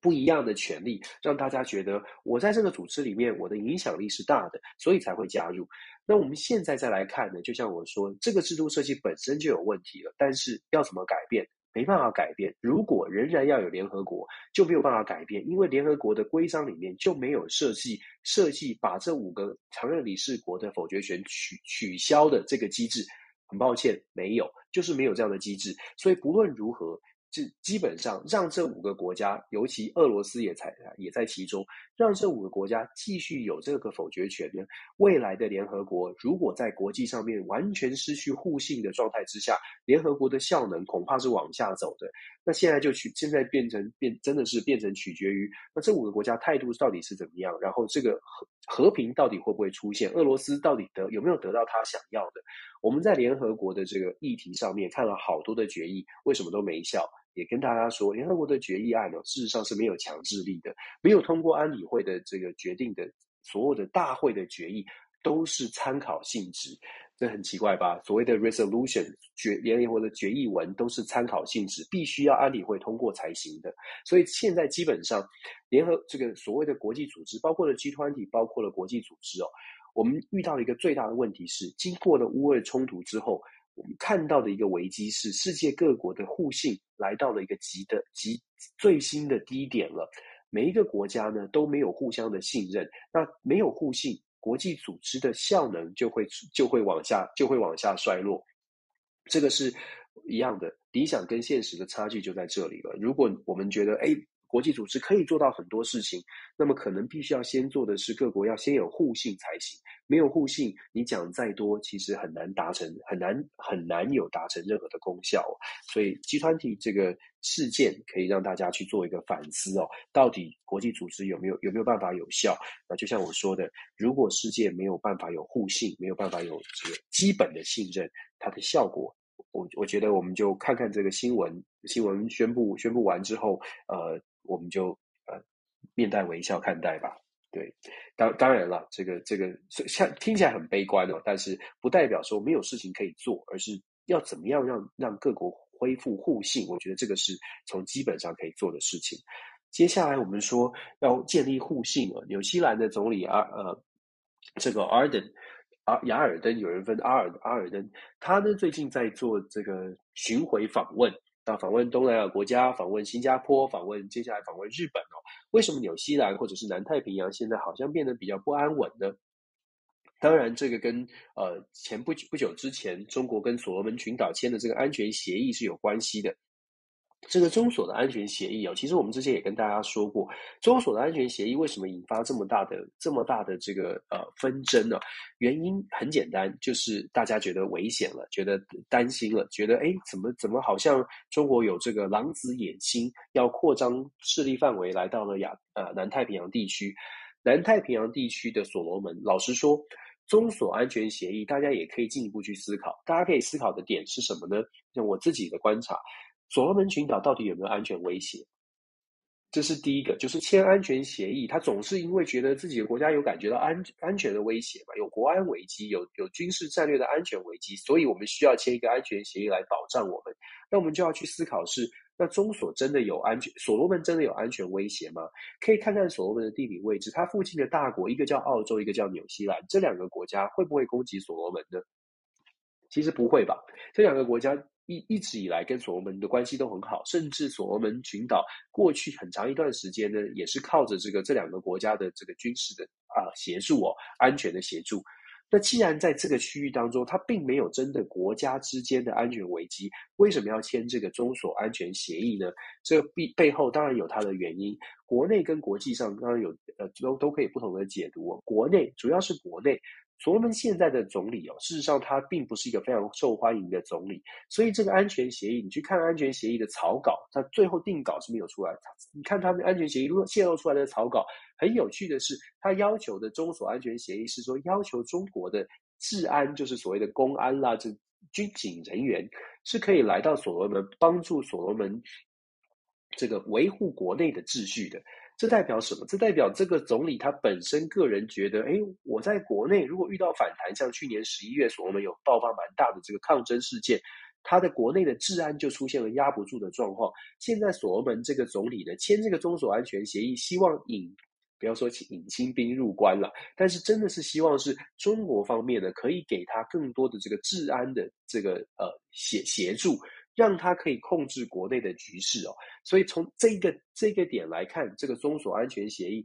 不一样的权利，让大家觉得我在这个组织里面，我的影响力是大的，所以才会加入。那我们现在再来看呢，就像我说，这个制度设计本身就有问题了，但是要怎么改变？没办法改变。如果仍然要有联合国，就没有办法改变，因为联合国的规章里面就没有设计设计把这五个常任理事国的否决权取取消的这个机制。很抱歉，没有，就是没有这样的机制。所以不论如何。就基本上让这五个国家，尤其俄罗斯也在也在其中，让这五个国家继续有这个否决权呢。未来的联合国如果在国际上面完全失去互信的状态之下，联合国的效能恐怕是往下走的。那现在就取，现在变成变，真的是变成取决于那这五个国家态度到底是怎么样，然后这个和和平到底会不会出现，俄罗斯到底得有没有得到他想要的？我们在联合国的这个议题上面看了好多的决议，为什么都没效？也跟大家说，联合国的决议案呢，事实上是没有强制力的，没有通过安理会的这个决定的所有的大会的决议都是参考性质，这很奇怪吧？所谓的 resolution 决联合国的决议文都是参考性质，必须要安理会通过才行的。所以现在基本上，联合这个所谓的国际组织，包括了 G20，包括了国际组织哦，我们遇到了一个最大的问题是，经过了乌俄冲突之后。我们看到的一个危机是，世界各国的互信来到了一个极的极最新的低点了。每一个国家呢都没有互相的信任，那没有互信，国际组织的效能就会就会往下就会往下衰落。这个是一样的，理想跟现实的差距就在这里了。如果我们觉得，哎。国际组织可以做到很多事情，那么可能必须要先做的是各国要先有互信才行。没有互信，你讲再多，其实很难达成，很难很难有达成任何的功效。所以集团体这个事件可以让大家去做一个反思哦，到底国际组织有没有有没有办法有效？那就像我说的，如果世界没有办法有互信，没有办法有这个基本的信任，它的效果。我我觉得我们就看看这个新闻，新闻宣布宣布完之后，呃，我们就呃面带微笑看待吧。对，当当然了，这个这个像听起来很悲观哦，但是不代表说没有事情可以做，而是要怎么样让让各国恢复互信。我觉得这个是从基本上可以做的事情。接下来我们说要建立互信啊，纽西兰的总理阿呃这个 Ardern。啊，亚尔登有人分阿尔阿尔登，他呢最近在做这个巡回访问，到访问东南亚国家，访问新加坡，访问接下来访问日本哦。为什么纽西兰或者是南太平洋现在好像变得比较不安稳呢？当然，这个跟呃前不久不久之前中国跟所罗门群岛签的这个安全协议是有关系的。这个中所的安全协议哦，其实我们之前也跟大家说过，中所的安全协议为什么引发这么大的这么大的这个呃纷争呢？原因很简单，就是大家觉得危险了，觉得担心了，觉得哎，怎么怎么好像中国有这个狼子野心，要扩张势力范围来到了亚呃南太平洋地区。南太平洋地区的所罗门，老实说，中所安全协议大家也可以进一步去思考，大家可以思考的点是什么呢？像我自己的观察。所罗门群岛到底有没有安全威胁？这是第一个，就是签安全协议，他总是因为觉得自己的国家有感觉到安安全的威胁嘛，有国安危机，有有军事战略的安全危机，所以我们需要签一个安全协议来保障我们。那我们就要去思考是，那中所真的有安全，所罗门真的有安全威胁吗？可以看看所罗门的地理位置，它附近的大国，一个叫澳洲，一个叫纽西兰，这两个国家会不会攻击所罗门呢？其实不会吧，这两个国家。一一直以来跟所罗门的关系都很好，甚至所罗门群岛过去很长一段时间呢，也是靠着这个这两个国家的这个军事的啊协助哦，安全的协助。那既然在这个区域当中，它并没有真的国家之间的安全危机，为什么要签这个中所安全协议呢？这个背背后当然有它的原因，国内跟国际上当然有呃都都可以不同的解读哦。国内主要是国内。所罗门现在的总理哦，事实上他并不是一个非常受欢迎的总理，所以这个安全协议，你去看安全协议的草稿，他最后定稿是没有出来。你看他的安全协议泄露出来的草稿，很有趣的是，他要求的中所安全协议是说，要求中国的治安，就是所谓的公安啦，这军警人员是可以来到所罗门，帮助所罗门这个维护国内的秩序的。这代表什么？这代表这个总理他本身个人觉得，哎，我在国内如果遇到反弹，像去年十一月所罗门有爆发蛮大的这个抗争事件，他的国内的治安就出现了压不住的状况。现在所罗门这个总理呢，签这个中所安全协议，希望引不要说引清兵入关了，但是真的是希望是中国方面呢，可以给他更多的这个治安的这个呃协协助。让他可以控制国内的局势哦，所以从这个这个点来看，这个中所安全协议，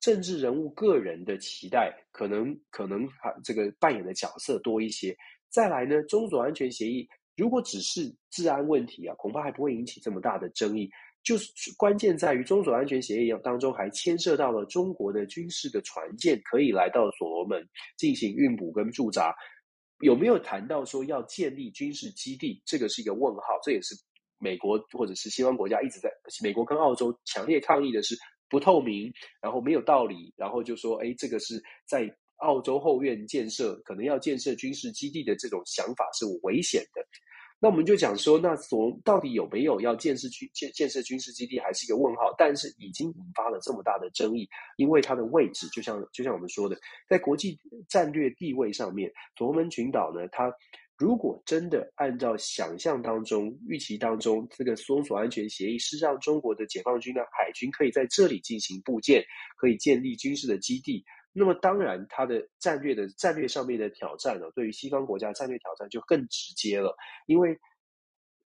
政治人物个人的期待可能可能这个扮演的角色多一些。再来呢，中所安全协议如果只是治安问题啊，恐怕还不会引起这么大的争议。就是关键在于中所安全协议当中还牵涉到了中国的军事的船舰可以来到所罗门进行运补跟驻扎。有没有谈到说要建立军事基地？这个是一个问号，这也是美国或者是西方国家一直在美国跟澳洲强烈抗议的是不透明，然后没有道理，然后就说，哎，这个是在澳洲后院建设，可能要建设军事基地的这种想法是危险的。那我们就讲说，那所到底有没有要建设军建建设军事基地，还是一个问号。但是已经引发了这么大的争议，因为它的位置，就像就像我们说的，在国际战略地位上面，所罗门群岛呢，它如果真的按照想象当中、预期当中，这个中所安全协议是让中国的解放军呢海军可以在这里进行布建，可以建立军事的基地。那么当然，它的战略的战略上面的挑战呢，对于西方国家战略挑战就更直接了，因为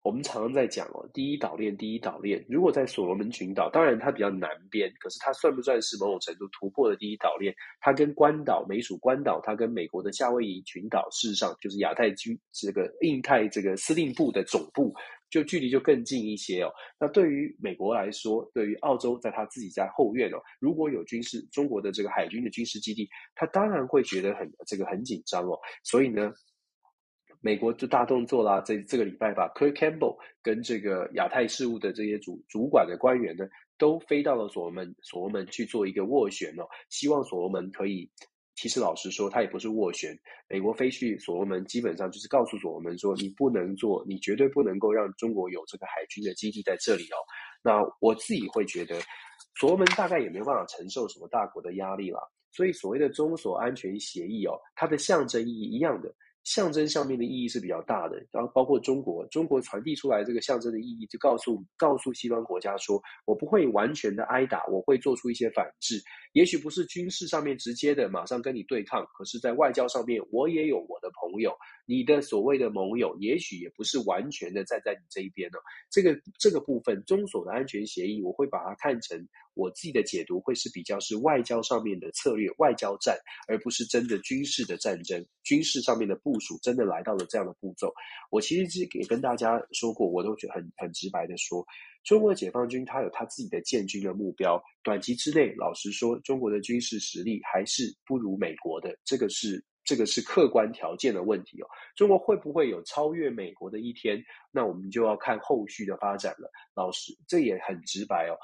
我们常常在讲哦，第一岛链，第一岛链。如果在所罗门群岛，当然它比较南边，可是它算不算是某种程度突破的第一岛链？它跟关岛、美属关岛，它跟美国的夏威夷群岛，事实上就是亚太军这个印太这个司令部的总部。就距离就更近一些哦。那对于美国来说，对于澳洲，在他自己家后院哦，如果有军事中国的这个海军的军事基地，他当然会觉得很这个很紧张哦。所以呢，美国就大动作啦，这这个礼拜把 Kurt Campbell 跟这个亚太事务的这些主主管的官员呢，都飞到了所罗门所罗门去做一个斡旋哦，希望所罗门可以。其实老实说，他也不是斡旋。美国飞去所罗门，基本上就是告诉所罗门说，你不能做，你绝对不能够让中国有这个海军的基地在这里哦。那我自己会觉得，所罗门大概也没有办法承受什么大国的压力了。所以所谓的中所安全协议哦，它的象征意义一样的。象征上面的意义是比较大的，然后包括中国，中国传递出来这个象征的意义，就告诉告诉西方国家说，我不会完全的挨打，我会做出一些反制，也许不是军事上面直接的马上跟你对抗，可是在外交上面，我也有我的朋友，你的所谓的盟友，也许也不是完全的站在你这一边呢。这个这个部分，中所的安全协议，我会把它看成。我自己的解读会是比较是外交上面的策略，外交战，而不是真的军事的战争。军事上面的部署真的来到了这样的步骤。我其实也跟大家说过，我都觉得很很直白的说，中国解放军他有他自己的建军的目标，短期之内，老实说，中国的军事实力还是不如美国的，这个是这个是客观条件的问题哦。中国会不会有超越美国的一天？那我们就要看后续的发展了。老师，这也很直白哦。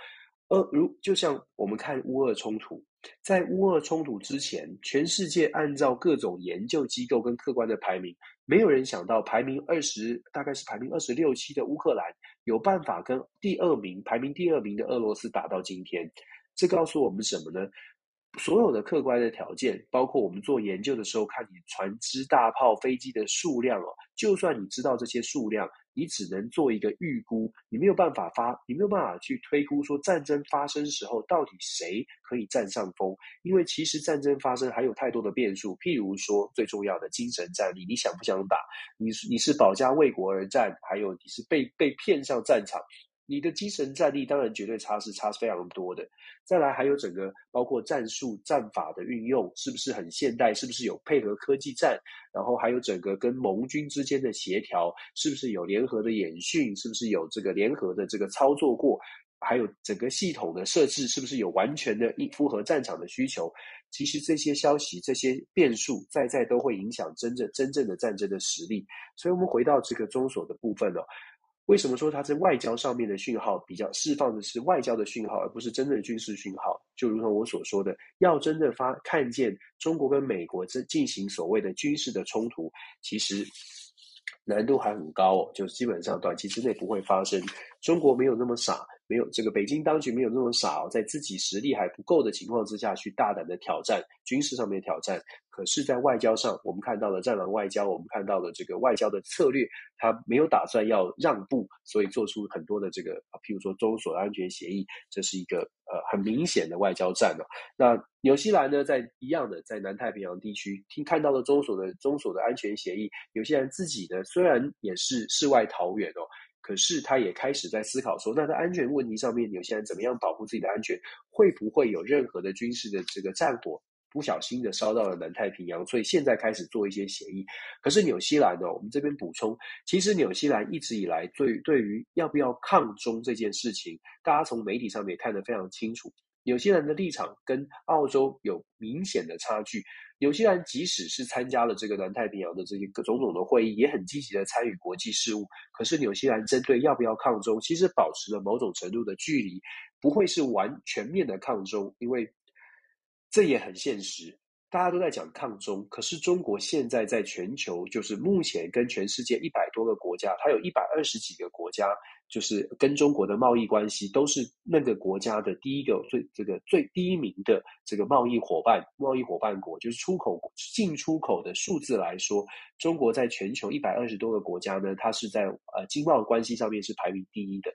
呃，如就像我们看乌俄冲突，在乌俄冲突之前，全世界按照各种研究机构跟客观的排名，没有人想到排名二十，大概是排名二十六七的乌克兰，有办法跟第二名，排名第二名的俄罗斯打到今天。这告诉我们什么呢？所有的客观的条件，包括我们做研究的时候，看你船只、大炮、飞机的数量哦，就算你知道这些数量。你只能做一个预估，你没有办法发，你没有办法去推估说战争发生时候到底谁可以占上风，因为其实战争发生还有太多的变数，譬如说最重要的精神战力，你想不想打？你你是保家卫国而战，还有你是被被骗上战场。你的精神战力当然绝对差是差是非常多的，再来还有整个包括战术战法的运用是不是很现代，是不是有配合科技战，然后还有整个跟盟军之间的协调，是不是有联合的演训，是不是有这个联合的这个操作过，还有整个系统的设置是不是有完全的一符合战场的需求？其实这些消息、这些变数，在在都会影响真正真正的战争的实力。所以，我们回到这个中所的部分哦，为什么说它在外交上面的讯号比较释放的是外交的讯号，而不是真正的军事讯号？就如同我所说的，要真的发看见中国跟美国这进行所谓的军事的冲突，其实。难度还很高哦，就基本上短期之内不会发生。中国没有那么傻，没有这个北京当局没有那么傻，在自己实力还不够的情况之下去大胆的挑战军事上面挑战。可是，在外交上，我们看到了战狼外交，我们看到了这个外交的策略，他没有打算要让步，所以做出很多的这个，譬如说中所的安全协议，这是一个呃很明显的外交战哦。那纽西兰呢，在一样的在南太平洋地区，听看到了中所的中所的安全协议，纽西兰自己呢虽然也是世外桃源哦，可是他也开始在思考说，那在安全问题上面，纽西兰怎么样保护自己的安全？会不会有任何的军事的这个战火？不小心的烧到了南太平洋，所以现在开始做一些协议。可是纽西兰呢，我们这边补充，其实纽西兰一直以来对对于要不要抗中这件事情，大家从媒体上面也看得非常清楚。有些人的立场跟澳洲有明显的差距。有些人即使是参加了这个南太平洋的这些各种种的会议，也很积极的参与国际事务。可是纽西兰针对要不要抗中，其实保持了某种程度的距离，不会是完全面的抗中，因为。这也很现实，大家都在讲抗中，可是中国现在在全球，就是目前跟全世界一百多个国家，它有一百二十几个国家，就是跟中国的贸易关系都是那个国家的第一个最这个最第一名的这个贸易伙伴，贸易伙伴国就是出口进出口的数字来说，中国在全球一百二十多个国家呢，它是在呃经贸关系上面是排名第一的，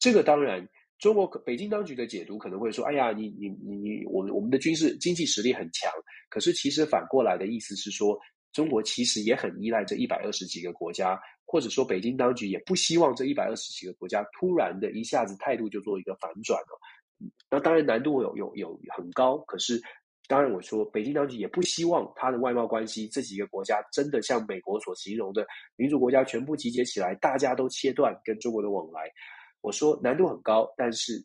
这个当然。中国北京当局的解读可能会说：“哎呀，你你你，我们我们的军事经济实力很强。”可是其实反过来的意思是说，中国其实也很依赖这一百二十几个国家，或者说北京当局也不希望这一百二十几个国家突然的一下子态度就做一个反转了。那当然难度有有有很高，可是当然我说北京当局也不希望它的外贸关系这几个国家真的像美国所形容的民主国家全部集结起来，大家都切断跟中国的往来。我说难度很高，但是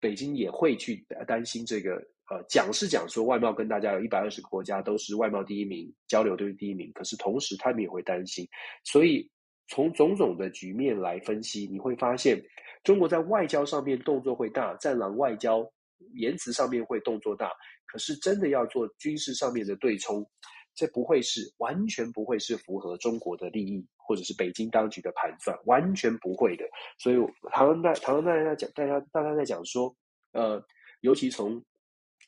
北京也会去担心这个。呃，讲是讲说外贸跟大家有一百二十个国家都是外贸第一名，交流都是第一名。可是同时他们也会担心，所以从种种的局面来分析，你会发现中国在外交上面动作会大，战狼外交言辞上面会动作大。可是真的要做军事上面的对冲，这不会是完全不会是符合中国的利益。或者是北京当局的盘算，完全不会的。所以，常常在常常大家讲，大家大家在讲说，呃，尤其从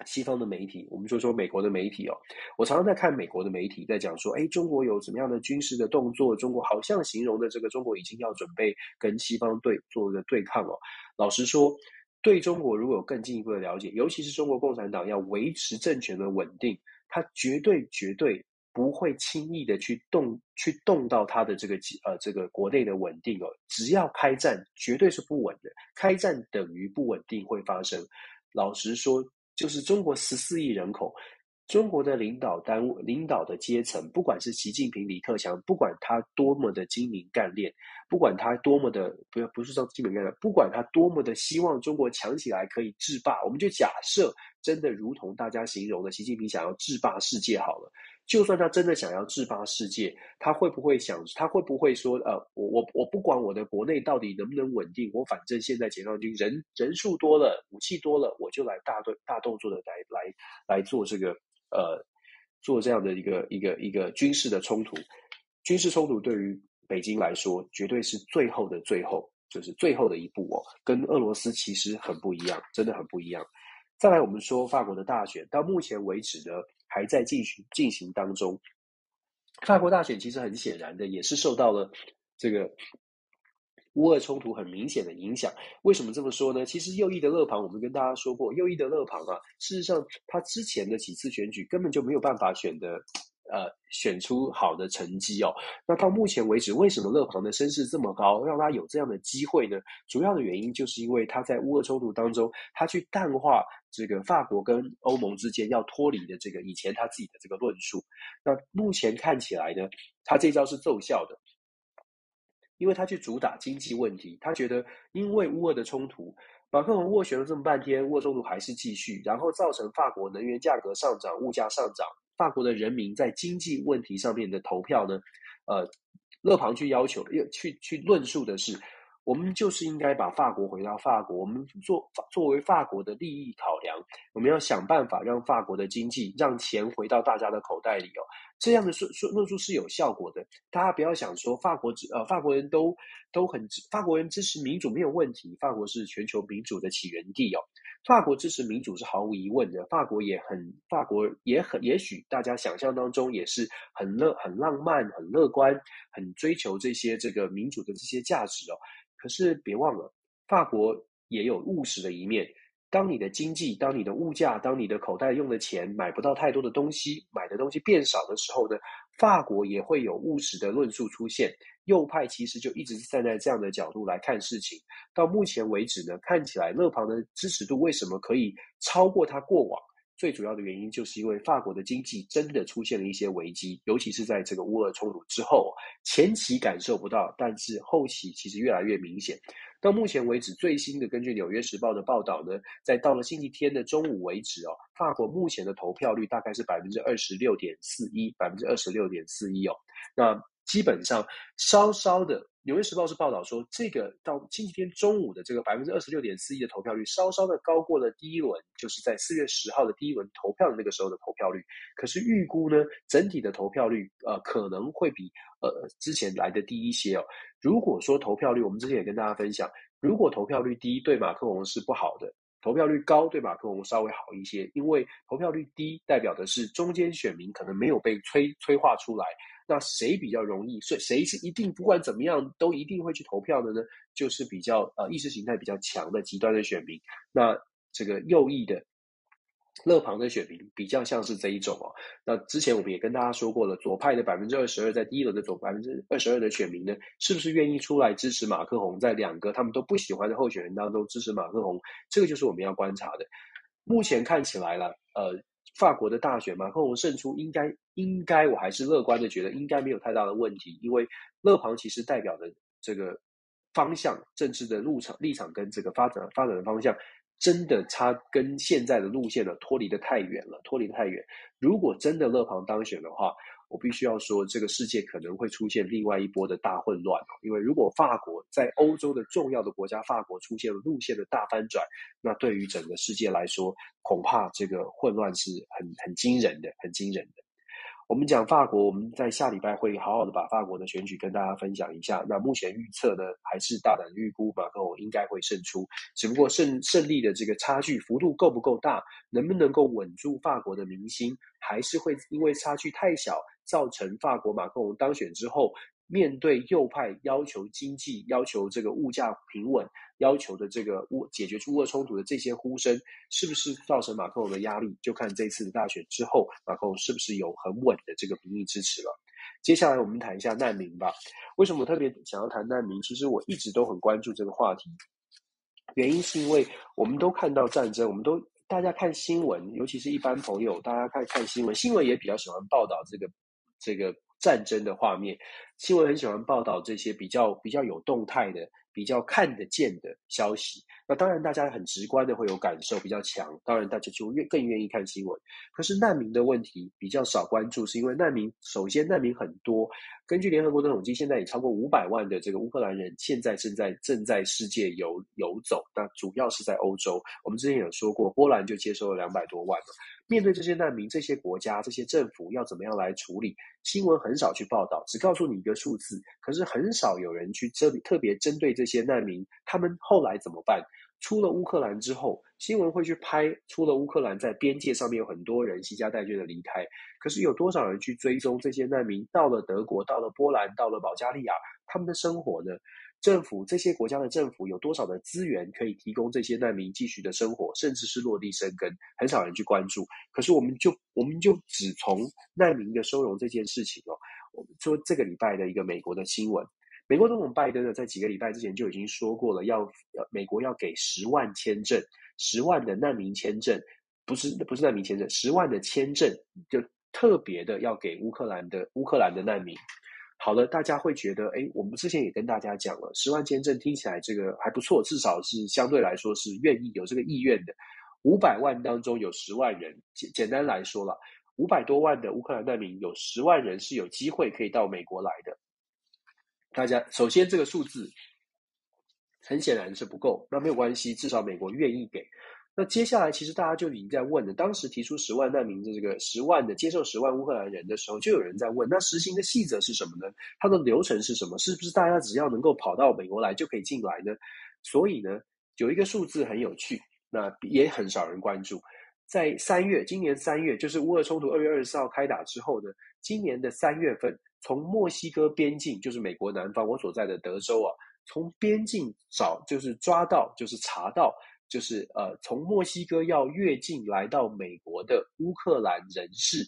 西方的媒体，我们就说美国的媒体哦，我常常在看美国的媒体在讲说，哎，中国有什么样的军事的动作？中国好像形容的这个中国已经要准备跟西方对做一个对抗哦。老实说，对中国如果有更进一步的了解，尤其是中国共产党要维持政权的稳定，他绝对绝对。不会轻易的去动，去动到他的这个呃这个国内的稳定哦。只要开战，绝对是不稳的。开战等于不稳定会发生。老实说，就是中国十四亿人口，中国的领导单位、领导的阶层，不管是习近平、李克强，不管他多么的精明干练，不管他多么的不要不是说精明干练，不管他多么的希望中国强起来可以制霸，我们就假设真的如同大家形容的，习近平想要制霸世界好了。就算他真的想要制霸世界，他会不会想？他会不会说？呃，我我我不管我的国内到底能不能稳定，我反正现在解放军人人数多了，武器多了，我就来大动大动作的来来来做这个呃做这样的一个一个一个军事的冲突。军事冲突对于北京来说，绝对是最后的最后，就是最后的一步哦。跟俄罗斯其实很不一样，真的很不一样。再来，我们说法国的大选，到目前为止呢，还在进行进行当中。法国大选其实很显然的也是受到了这个乌俄冲突很明显的影响。为什么这么说呢？其实右翼的勒庞，我们跟大家说过，右翼的勒庞啊，事实上他之前的几次选举根本就没有办法选的。呃，选出好的成绩哦。那到目前为止，为什么勒庞的声势这么高，让他有这样的机会呢？主要的原因就是因为他在乌俄冲突当中，他去淡化这个法国跟欧盟之间要脱离的这个以前他自己的这个论述。那目前看起来呢，他这招是奏效的，因为他去主打经济问题，他觉得因为乌俄的冲突。马克龙斡旋了这么半天，乌俄冲突还是继续，然后造成法国能源价格上涨，物价上涨。法国的人民在经济问题上面的投票呢，呃，勒庞去要求，去去论述的是。我们就是应该把法国回到法国。我们作作为法国的利益考量，我们要想办法让法国的经济让钱回到大家的口袋里哦。这样的说说论述是有效果的。大家不要想说法国呃法国人都都很法国人支持民主没有问题。法国是全球民主的起源地哦。法国支持民主是毫无疑问的。法国也很法国也很也许大家想象当中也是很乐很浪漫很乐观很追求这些这个民主的这些价值哦。可是别忘了，法国也有务实的一面。当你的经济、当你的物价、当你的口袋用的钱买不到太多的东西，买的东西变少的时候呢，法国也会有务实的论述出现。右派其实就一直是站在这样的角度来看事情。到目前为止呢，看起来勒庞的支持度为什么可以超过他过往？最主要的原因就是因为法国的经济真的出现了一些危机，尤其是在这个乌俄冲突之后，前期感受不到，但是后期其实越来越明显。到目前为止，最新的根据《纽约时报》的报道呢，在到了星期天的中午为止哦，法国目前的投票率大概是百分之二十六点四一，百分之二十六点四一哦，那。基本上稍稍的，《纽约时报》是报道说，这个到星期天中午的这个百分之二十六点四一的投票率，稍稍的高过了第一轮，就是在四月十号的第一轮投票的那个时候的投票率。可是预估呢，整体的投票率呃可能会比呃之前来的低一些哦。如果说投票率，我们之前也跟大家分享，如果投票率低对马克龙是不好的，投票率高对马克龙稍微好一些，因为投票率低代表的是中间选民可能没有被催催化出来。那谁比较容易？所以谁是一定不管怎么样都一定会去投票的呢？就是比较呃意识形态比较强的极端的选民。那这个右翼的勒庞的选民比较像是这一种哦。那之前我们也跟大家说过了，左派的百分之二十二，在第一轮的左百分之二十二的选民呢，是不是愿意出来支持马克宏？在两个他们都不喜欢的候选人当中支持马克宏？这个就是我们要观察的。目前看起来了，呃。法国的大选，嘛克龙胜出应该应该，我还是乐观的，觉得应该没有太大的问题，因为勒庞其实代表的这个方向、政治的路场立场跟这个发展发展的方向，真的差跟现在的路线呢脱离的太远了，脱离得太远。如果真的勒庞当选的话，我必须要说，这个世界可能会出现另外一波的大混乱。因为如果法国在欧洲的重要的国家，法国出现了路线的大翻转，那对于整个世界来说，恐怕这个混乱是很很惊人的，很惊人的。我们讲法国，我们在下礼拜会好好的把法国的选举跟大家分享一下。那目前预测呢，还是大胆预估马克龙应该会胜出，只不过胜胜利的这个差距幅度够不够大，能不能够稳住法国的民心，还是会因为差距太小，造成法国马克龙当选之后，面对右派要求经济、要求这个物价平稳、要求的这个物解决出乌俄冲突的这些呼声，是不是造成马克龙的压力？就看这次的大选之后，马克龙是不是有很稳的这个民意支持了。接下来我们谈一下难民吧。为什么特别想要谈难民？其实我一直都很关注这个话题，原因是因为我们都看到战争，我们都大家看新闻，尤其是一般朋友，大家看看新闻，新闻也比较喜欢报道这个这个。战争的画面，新闻很喜欢报道这些比较比较有动态的、比较看得见的消息。那当然，大家很直观的会有感受比较强，当然大家就愿更愿意看新闻。可是难民的问题比较少关注，是因为难民首先难民很多，根据联合国的统计，现在已超过五百万的这个乌克兰人现在正在正在世界游游走，那主要是在欧洲。我们之前有说过，波兰就接收了两百多万了。面对这些难民，这些国家、这些政府要怎么样来处理？新闻很少去报道，只告诉你一个数字，可是很少有人去针特别针对这些难民，他们后来怎么办？出了乌克兰之后，新闻会去拍出了乌克兰在边界上面有很多人携家带眷的离开，可是有多少人去追踪这些难民到了德国、到了波兰、到了保加利亚，他们的生活呢？政府这些国家的政府有多少的资源可以提供这些难民继续的生活，甚至是落地生根？很少人去关注。可是我们就我们就只从难民的收容这件事情哦，我们说这个礼拜的一个美国的新闻，美国总统拜登呢，在几个礼拜之前就已经说过了，要美国要给十万签证，十万的难民签证，不是不是难民签证，十万的签证就特别的要给乌克兰的乌克兰的难民。好了，大家会觉得，哎，我们之前也跟大家讲了，十万签证听起来这个还不错，至少是相对来说是愿意有这个意愿的。五百万当中有十万人，简简单来说了，五百多万的乌克兰难民有十万人是有机会可以到美国来的。大家首先这个数字很显然是不够，那没有关系，至少美国愿意给。那接下来，其实大家就已经在问了。当时提出十万难民的这个十万的接受十万乌克兰人的时候，就有人在问：那实行的细则是什么呢？它的流程是什么？是不是大家只要能够跑到美国来就可以进来呢？所以呢，有一个数字很有趣，那也很少人关注。在三月，今年三月，就是乌俄冲突二月二十四号开打之后呢，今年的三月份，从墨西哥边境，就是美国南方我所在的德州啊，从边境找，就是抓到，就是查到。就是呃，从墨西哥要越境来到美国的乌克兰人士，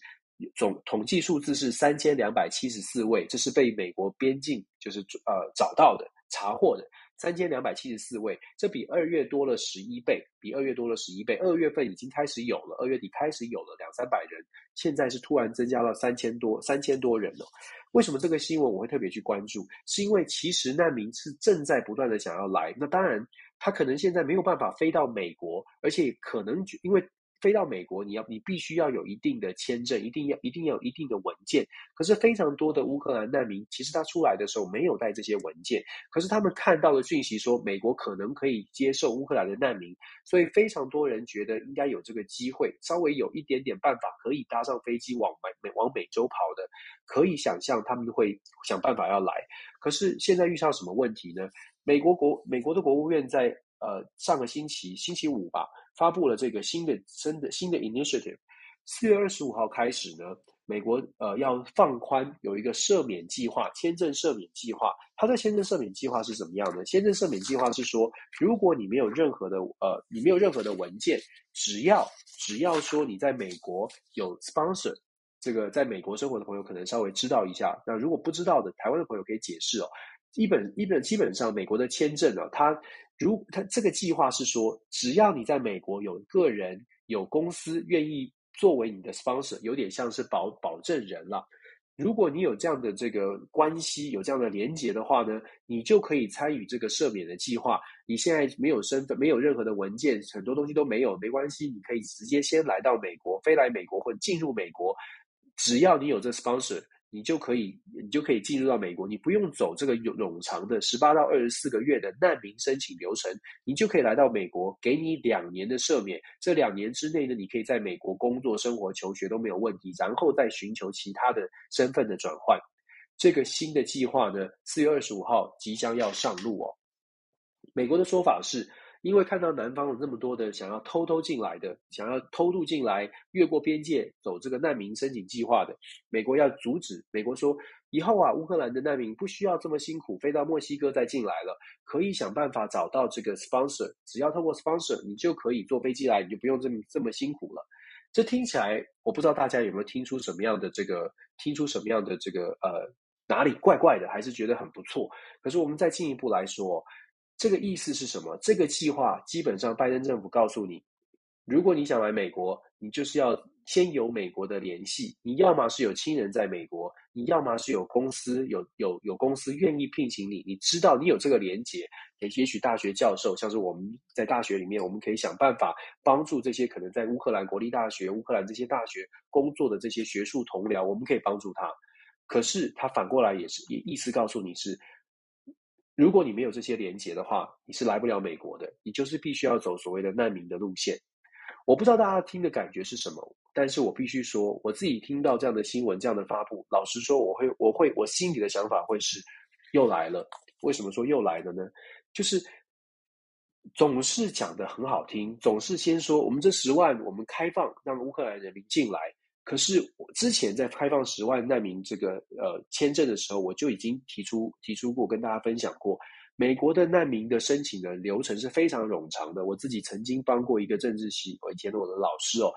总统计数字是三千两百七十四位，这是被美国边境就是呃找到的、查获的三千两百七十四位，这比二月多了十一倍，比二月多了十一倍。二月份已经开始有了，二月底开始有了两三百人，现在是突然增加到三千多，三千多人了。为什么这个新闻我会特别去关注？是因为其实难民是正在不断的想要来，那当然。他可能现在没有办法飞到美国，而且可能因为飞到美国，你要你必须要有一定的签证，一定要一定要有一定的文件。可是非常多的乌克兰难民，其实他出来的时候没有带这些文件。可是他们看到的讯息说，美国可能可以接受乌克兰的难民，所以非常多人觉得应该有这个机会，稍微有一点点办法可以搭上飞机往美美往美洲跑的，可以想象他们会想办法要来。可是现在遇上什么问题呢？美国国美国的国务院在呃上个星期星期五吧，发布了这个新的新的新的 initiative。四月二十五号开始呢，美国呃要放宽有一个赦免计划，签证赦免计划。它的签证赦免计划是怎么样呢？签证赦免计划是说，如果你没有任何的呃你没有任何的文件，只要只要说你在美国有 sponsor，这个在美国生活的朋友可能稍微知道一下。那如果不知道的，台湾的朋友可以解释哦。基本一本基本上，美国的签证啊，它如他这个计划是说，只要你在美国有个人有公司愿意作为你的 sponsor，有点像是保保证人了。如果你有这样的这个关系，有这样的连结的话呢，你就可以参与这个赦免的计划。你现在没有身份，没有任何的文件，很多东西都没有，没关系，你可以直接先来到美国，飞来美国或者进入美国，只要你有这 sponsor。你就可以，你就可以进入到美国，你不用走这个冗冗长的十八到二十四个月的难民申请流程，你就可以来到美国，给你两年的赦免。这两年之内呢，你可以在美国工作、生活、求学都没有问题，然后再寻求其他的身份的转换。这个新的计划呢，四月二十五号即将要上路哦。美国的说法是。因为看到南方有那么多的想要偷偷进来的，想要偷渡进来，越过边界走这个难民申请计划的，美国要阻止。美国说，以后啊，乌克兰的难民不需要这么辛苦飞到墨西哥再进来了，可以想办法找到这个 sponsor，只要透过 sponsor，你就可以坐飞机来，你就不用这么这么辛苦了。这听起来，我不知道大家有没有听出什么样的这个，听出什么样的这个呃哪里怪怪的，还是觉得很不错。可是我们再进一步来说。这个意思是什么？这个计划基本上，拜登政府告诉你，如果你想来美国，你就是要先有美国的联系。你要么是有亲人在美国，你要么是有公司有有有公司愿意聘请你。你知道你有这个连结，也也许大学教授，像是我们在大学里面，我们可以想办法帮助这些可能在乌克兰国立大学、乌克兰这些大学工作的这些学术同僚，我们可以帮助他。可是他反过来也是也意思告诉你是。如果你没有这些连接的话，你是来不了美国的。你就是必须要走所谓的难民的路线。我不知道大家听的感觉是什么，但是我必须说，我自己听到这样的新闻、这样的发布，老实说，我会，我会，我心里的想法会是，又来了。为什么说又来了呢？就是总是讲得很好听，总是先说我们这十万，我们开放让乌克兰人民进来。可是我之前在开放十万难民这个呃签证的时候，我就已经提出提出过，跟大家分享过，美国的难民的申请的流程是非常冗长的。我自己曾经帮过一个政治系，我以前的我的老师哦。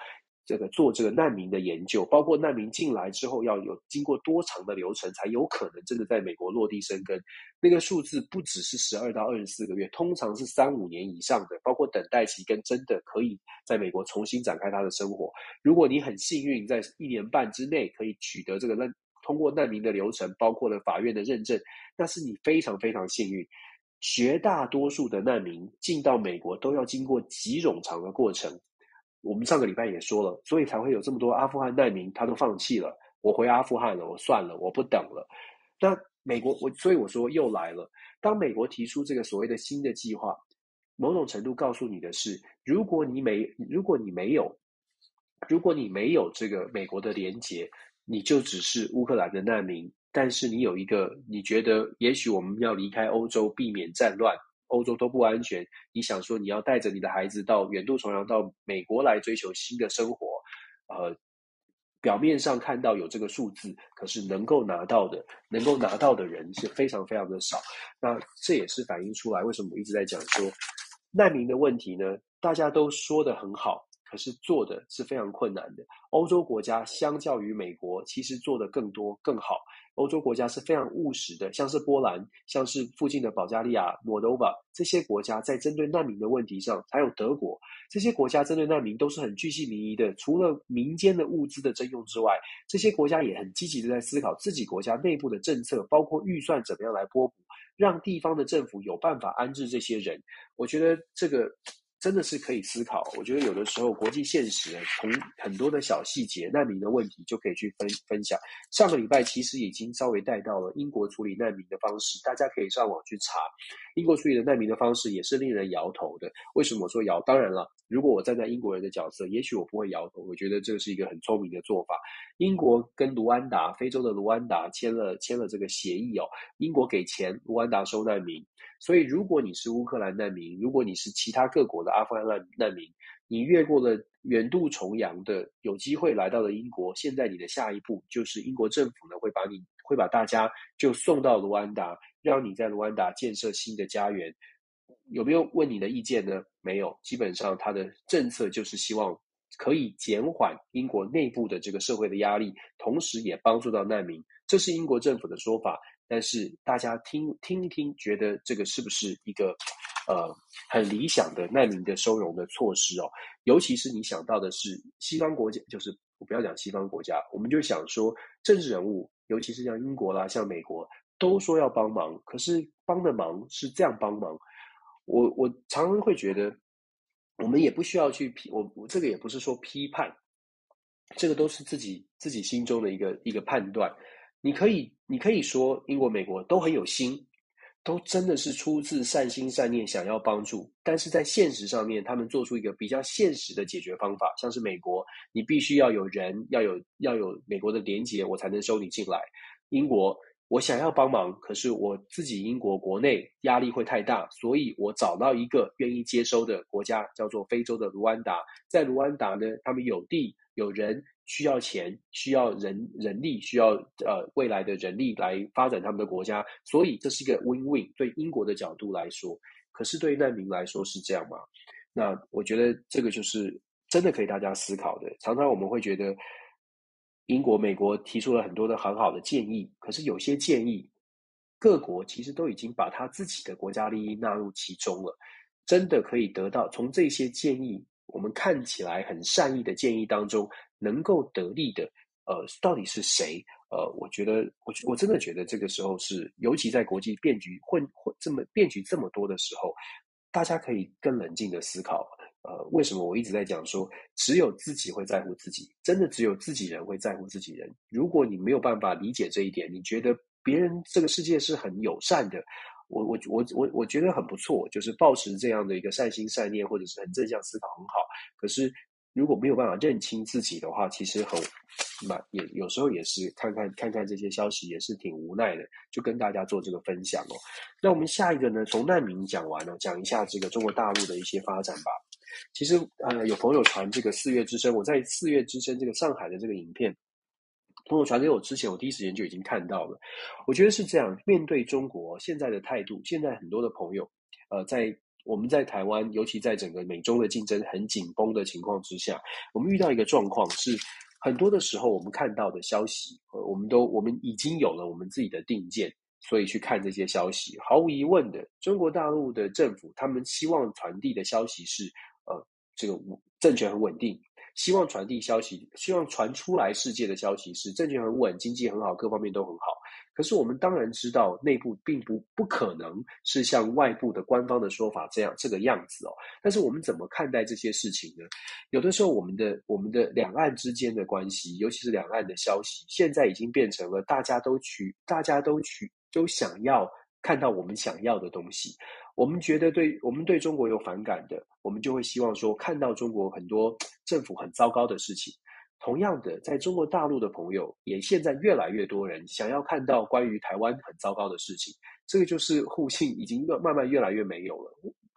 这个做这个难民的研究，包括难民进来之后要有经过多长的流程，才有可能真的在美国落地生根。那个数字不只是十二到二十四个月，通常是三五年以上的，包括等待期跟真的可以在美国重新展开他的生活。如果你很幸运，在一年半之内可以取得这个难通过难民的流程，包括了法院的认证，那是你非常非常幸运。绝大多数的难民进到美国都要经过极冗长的过程。我们上个礼拜也说了，所以才会有这么多阿富汗难民，他都放弃了，我回阿富汗了，我算了，我不等了。那美国，我所以我说又来了。当美国提出这个所谓的新的计划，某种程度告诉你的是，如果你没，如果你没有，如果你没有这个美国的连结，你就只是乌克兰的难民。但是你有一个，你觉得也许我们要离开欧洲，避免战乱，欧洲都不安全。你想说你要带着你的孩子到远渡重洋到美国来追求新的生活，呃，表面上看到有这个数字，可是能够拿到的，能够拿到的人是非常非常的少。那这也是反映出来为什么我一直在讲说难民的问题呢？大家都说的很好。可是做的是非常困难的。欧洲国家相较于美国，其实做得更多更好。欧洲国家是非常务实的，像是波兰，像是附近的保加利亚、摩多瓦这些国家，在针对难民的问题上，还有德国这些国家针对难民都是很具细民意的。除了民间的物资的征用之外，这些国家也很积极的在思考自己国家内部的政策，包括预算怎么样来拨补，让地方的政府有办法安置这些人。我觉得这个。真的是可以思考。我觉得有的时候国际现实从很多的小细节、难民的问题就可以去分分享。上个礼拜其实已经稍微带到了英国处理难民的方式，大家可以上网去查。英国处理的难民的方式也是令人摇头的。为什么我说摇？当然了，如果我站在英国人的角色，也许我不会摇头。我觉得这是一个很聪明的做法。英国跟卢安达，非洲的卢安达签了签了这个协议哦。英国给钱，卢安达收难民。所以，如果你是乌克兰难民，如果你是其他各国的阿富汗难难民，你越过了远渡重洋的，有机会来到了英国。现在你的下一步就是英国政府呢会把你会把大家就送到卢安达，让你在卢安达建设新的家园。有没有问你的意见呢？没有，基本上他的政策就是希望可以减缓英国内部的这个社会的压力，同时也帮助到难民。这是英国政府的说法。但是大家听听一听，觉得这个是不是一个呃很理想的难民的收容的措施哦？尤其是你想到的是西方国家，就是我不要讲西方国家，我们就想说政治人物，尤其是像英国啦、像美国，都说要帮忙，可是帮的忙是这样帮忙。我我常常会觉得，我们也不需要去批，我我这个也不是说批判，这个都是自己自己心中的一个一个判断。你可以，你可以说英国、美国都很有心，都真的是出自善心善念，想要帮助。但是在现实上面，他们做出一个比较现实的解决方法，像是美国，你必须要有人，要有要有美国的连结，我才能收你进来。英国，我想要帮忙，可是我自己英国国内压力会太大，所以我找到一个愿意接收的国家，叫做非洲的卢安达。在卢安达呢，他们有地有人。需要钱，需要人人力，需要呃未来的人力来发展他们的国家，所以这是一个 win-win。对英国的角度来说，可是对难民来说是这样吗？那我觉得这个就是真的可以大家思考的。常常我们会觉得英国、美国提出了很多的很好的建议，可是有些建议各国其实都已经把他自己的国家利益纳入其中了。真的可以得到从这些建议，我们看起来很善意的建议当中。能够得利的，呃，到底是谁？呃，我觉得，我我真的觉得这个时候是，尤其在国际变局混混这么变局这么多的时候，大家可以更冷静的思考。呃，为什么我一直在讲说，只有自己会在乎自己，真的只有自己人会在乎自己人。如果你没有办法理解这一点，你觉得别人这个世界是很友善的，我我我我我觉得很不错，就是抱持这样的一个善心善念或者是很正向思考很好。可是。如果没有办法认清自己的话，其实很蛮也有时候也是看看看看这些消息也是挺无奈的，就跟大家做这个分享哦。那我们下一个呢，从难民讲完了，讲一下这个中国大陆的一些发展吧。其实呃，有朋友传这个四月之声，我在四月之声这个上海的这个影片，朋友传给我之前，我第一时间就已经看到了。我觉得是这样，面对中国现在的态度，现在很多的朋友呃在。我们在台湾，尤其在整个美中的竞争很紧绷的情况之下，我们遇到一个状况是，很多的时候我们看到的消息，呃，我们都我们已经有了我们自己的定见，所以去看这些消息。毫无疑问的，中国大陆的政府他们希望传递的消息是，呃，这个政权很稳定，希望传递消息，希望传出来世界的消息是政权很稳，经济很好，各方面都很好。可是我们当然知道，内部并不不可能是像外部的官方的说法这样这个样子哦。但是我们怎么看待这些事情呢？有的时候，我们的我们的两岸之间的关系，尤其是两岸的消息，现在已经变成了大家都取，大家都取，都想要看到我们想要的东西。我们觉得对，我们对中国有反感的，我们就会希望说看到中国很多政府很糟糕的事情。同样的，在中国大陆的朋友也现在越来越多人想要看到关于台湾很糟糕的事情，这个就是互信已经慢慢越来越没有了，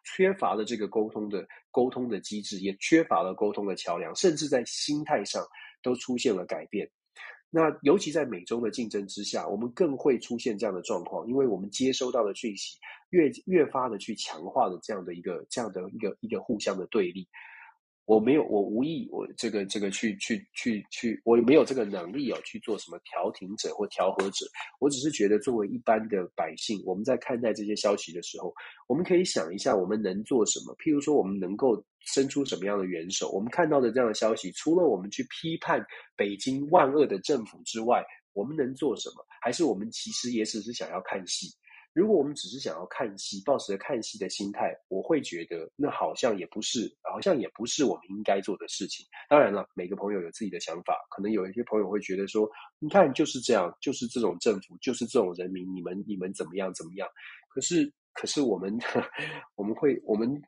缺乏了这个沟通的沟通的机制，也缺乏了沟通的桥梁，甚至在心态上都出现了改变。那尤其在美中的竞争之下，我们更会出现这样的状况，因为我们接收到的讯息越越发的去强化的这样的一个这样的一个一个互相的对立。我没有，我无意，我这个这个去去去去，我没有这个能力哦，去做什么调停者或调和者。我只是觉得，作为一般的百姓，我们在看待这些消息的时候，我们可以想一下，我们能做什么？譬如说，我们能够伸出什么样的援手？我们看到的这样的消息，除了我们去批判北京万恶的政府之外，我们能做什么？还是我们其实也只是想要看戏？如果我们只是想要看戏，抱持着看戏的心态，我会觉得那好像也不是，好像也不是我们应该做的事情。当然了，每个朋友有自己的想法，可能有一些朋友会觉得说，你看就是这样，就是这种政府，就是这种人民，你们你们怎么样怎么样？可是可是我们 我们会我们。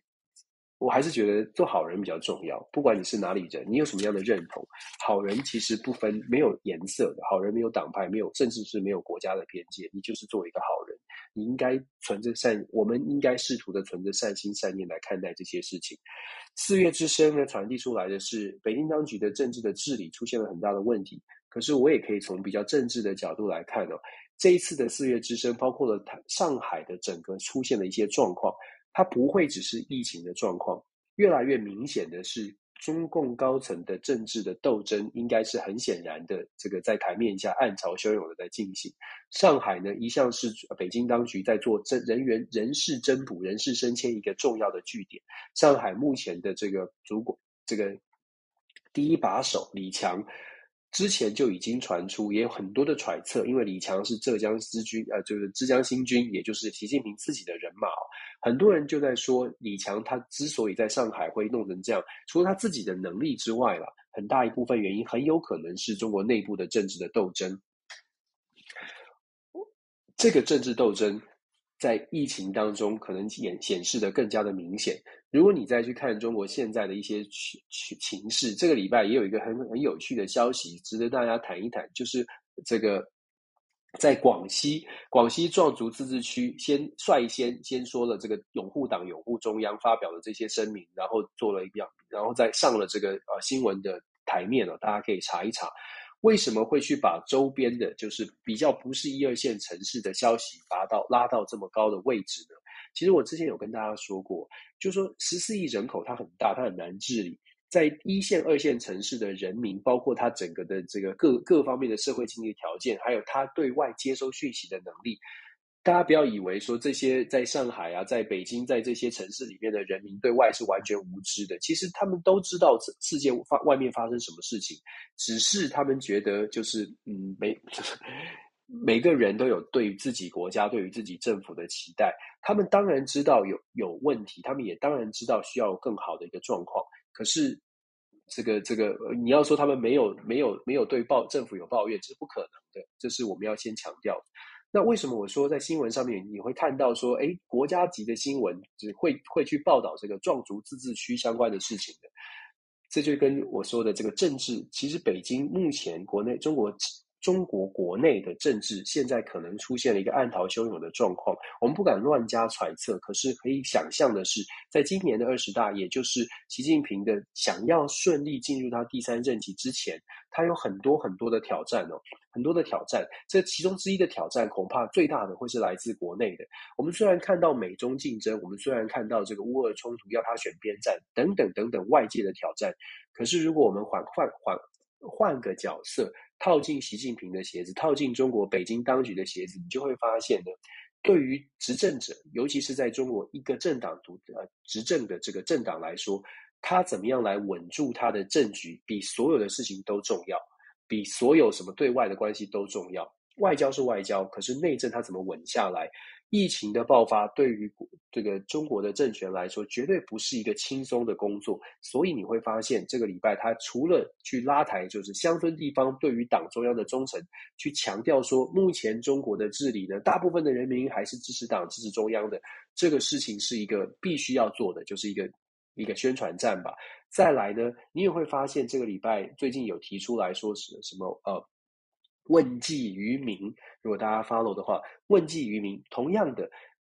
我还是觉得做好人比较重要。不管你是哪里人，你有什么样的认同，好人其实不分没有颜色的，好人没有党派，没有甚至是没有国家的边界。你就是做一个好人，你应该存着善，我们应该试图的存着善心善念来看待这些事情。四月之声呢，传递出来的是北京当局的政治的治理出现了很大的问题。可是我也可以从比较政治的角度来看哦，这一次的四月之声包括了上海的整个出现的一些状况。它不会只是疫情的状况，越来越明显的是，中共高层的政治的斗争，应该是很显然的，这个在台面下暗潮汹涌的在进行。上海呢，一向是北京当局在做增人员人事增补、人事升迁一个重要的据点。上海目前的这个主管，这个第一把手李强。之前就已经传出，也有很多的揣测，因为李强是浙江之军，呃，就是浙江新军，也就是习近平自己的人马。很多人就在说，李强他之所以在上海会弄成这样，除了他自己的能力之外了，很大一部分原因很有可能是中国内部的政治的斗争。这个政治斗争在疫情当中可能显显示的更加的明显。如果你再去看中国现在的一些情情势，这个礼拜也有一个很很有趣的消息，值得大家谈一谈，就是这个在广西广西壮族自治区先率先先说了这个拥护党、拥护中央，发表了这些声明，然后做了一样，然后再上了这个呃新闻的台面了，大家可以查一查，为什么会去把周边的，就是比较不是一二线城市的消息，拔到拉到这么高的位置呢？其实我之前有跟大家说过，就说十四亿人口，它很大，它很难治理。在一线、二线城市的人民，包括他整个的这个各各方面的社会经济条件，还有他对外接收讯息的能力，大家不要以为说这些在上海啊、在北京、在这些城市里面的人民对外是完全无知的。其实他们都知道世界发外面发生什么事情，只是他们觉得就是嗯没。每个人都有对于自己国家、对于自己政府的期待，他们当然知道有有问题，他们也当然知道需要更好的一个状况。可是，这个这个，你要说他们没有没有没有对报政府有抱怨，这是不可能的，这是我们要先强调。那为什么我说在新闻上面你会看到说，哎，国家级的新闻只会会去报道这个壮族自治区相关的事情的？这就跟我说的这个政治，其实北京目前国内中国。中国国内的政治现在可能出现了一个暗潮汹涌的状况，我们不敢乱加揣测，可是可以想象的是，在今年的二十大，也就是习近平的想要顺利进入他第三任期之前，他有很多很多的挑战哦，很多的挑战。这其中之一的挑战，恐怕最大的会是来自国内的。我们虽然看到美中竞争，我们虽然看到这个乌俄冲突要他选边站等等等等外界的挑战，可是如果我们缓缓缓换个角色。套进习近平的鞋子，套进中国北京当局的鞋子，你就会发现呢，对于执政者，尤其是在中国一个政党独呃执政的这个政党来说，他怎么样来稳住他的政局，比所有的事情都重要，比所有什么对外的关系都重要。外交是外交，可是内政他怎么稳下来？疫情的爆发对于这个中国的政权来说，绝对不是一个轻松的工作。所以你会发现，这个礼拜他除了去拉抬，就是乡村地方对于党中央的忠诚，去强调说，目前中国的治理呢，大部分的人民还是支持党、支持中央的。这个事情是一个必须要做的，就是一个一个宣传战吧。再来呢，你也会发现，这个礼拜最近有提出来说是什么呃。问计于民，如果大家 follow 的话，问计于民。同样的，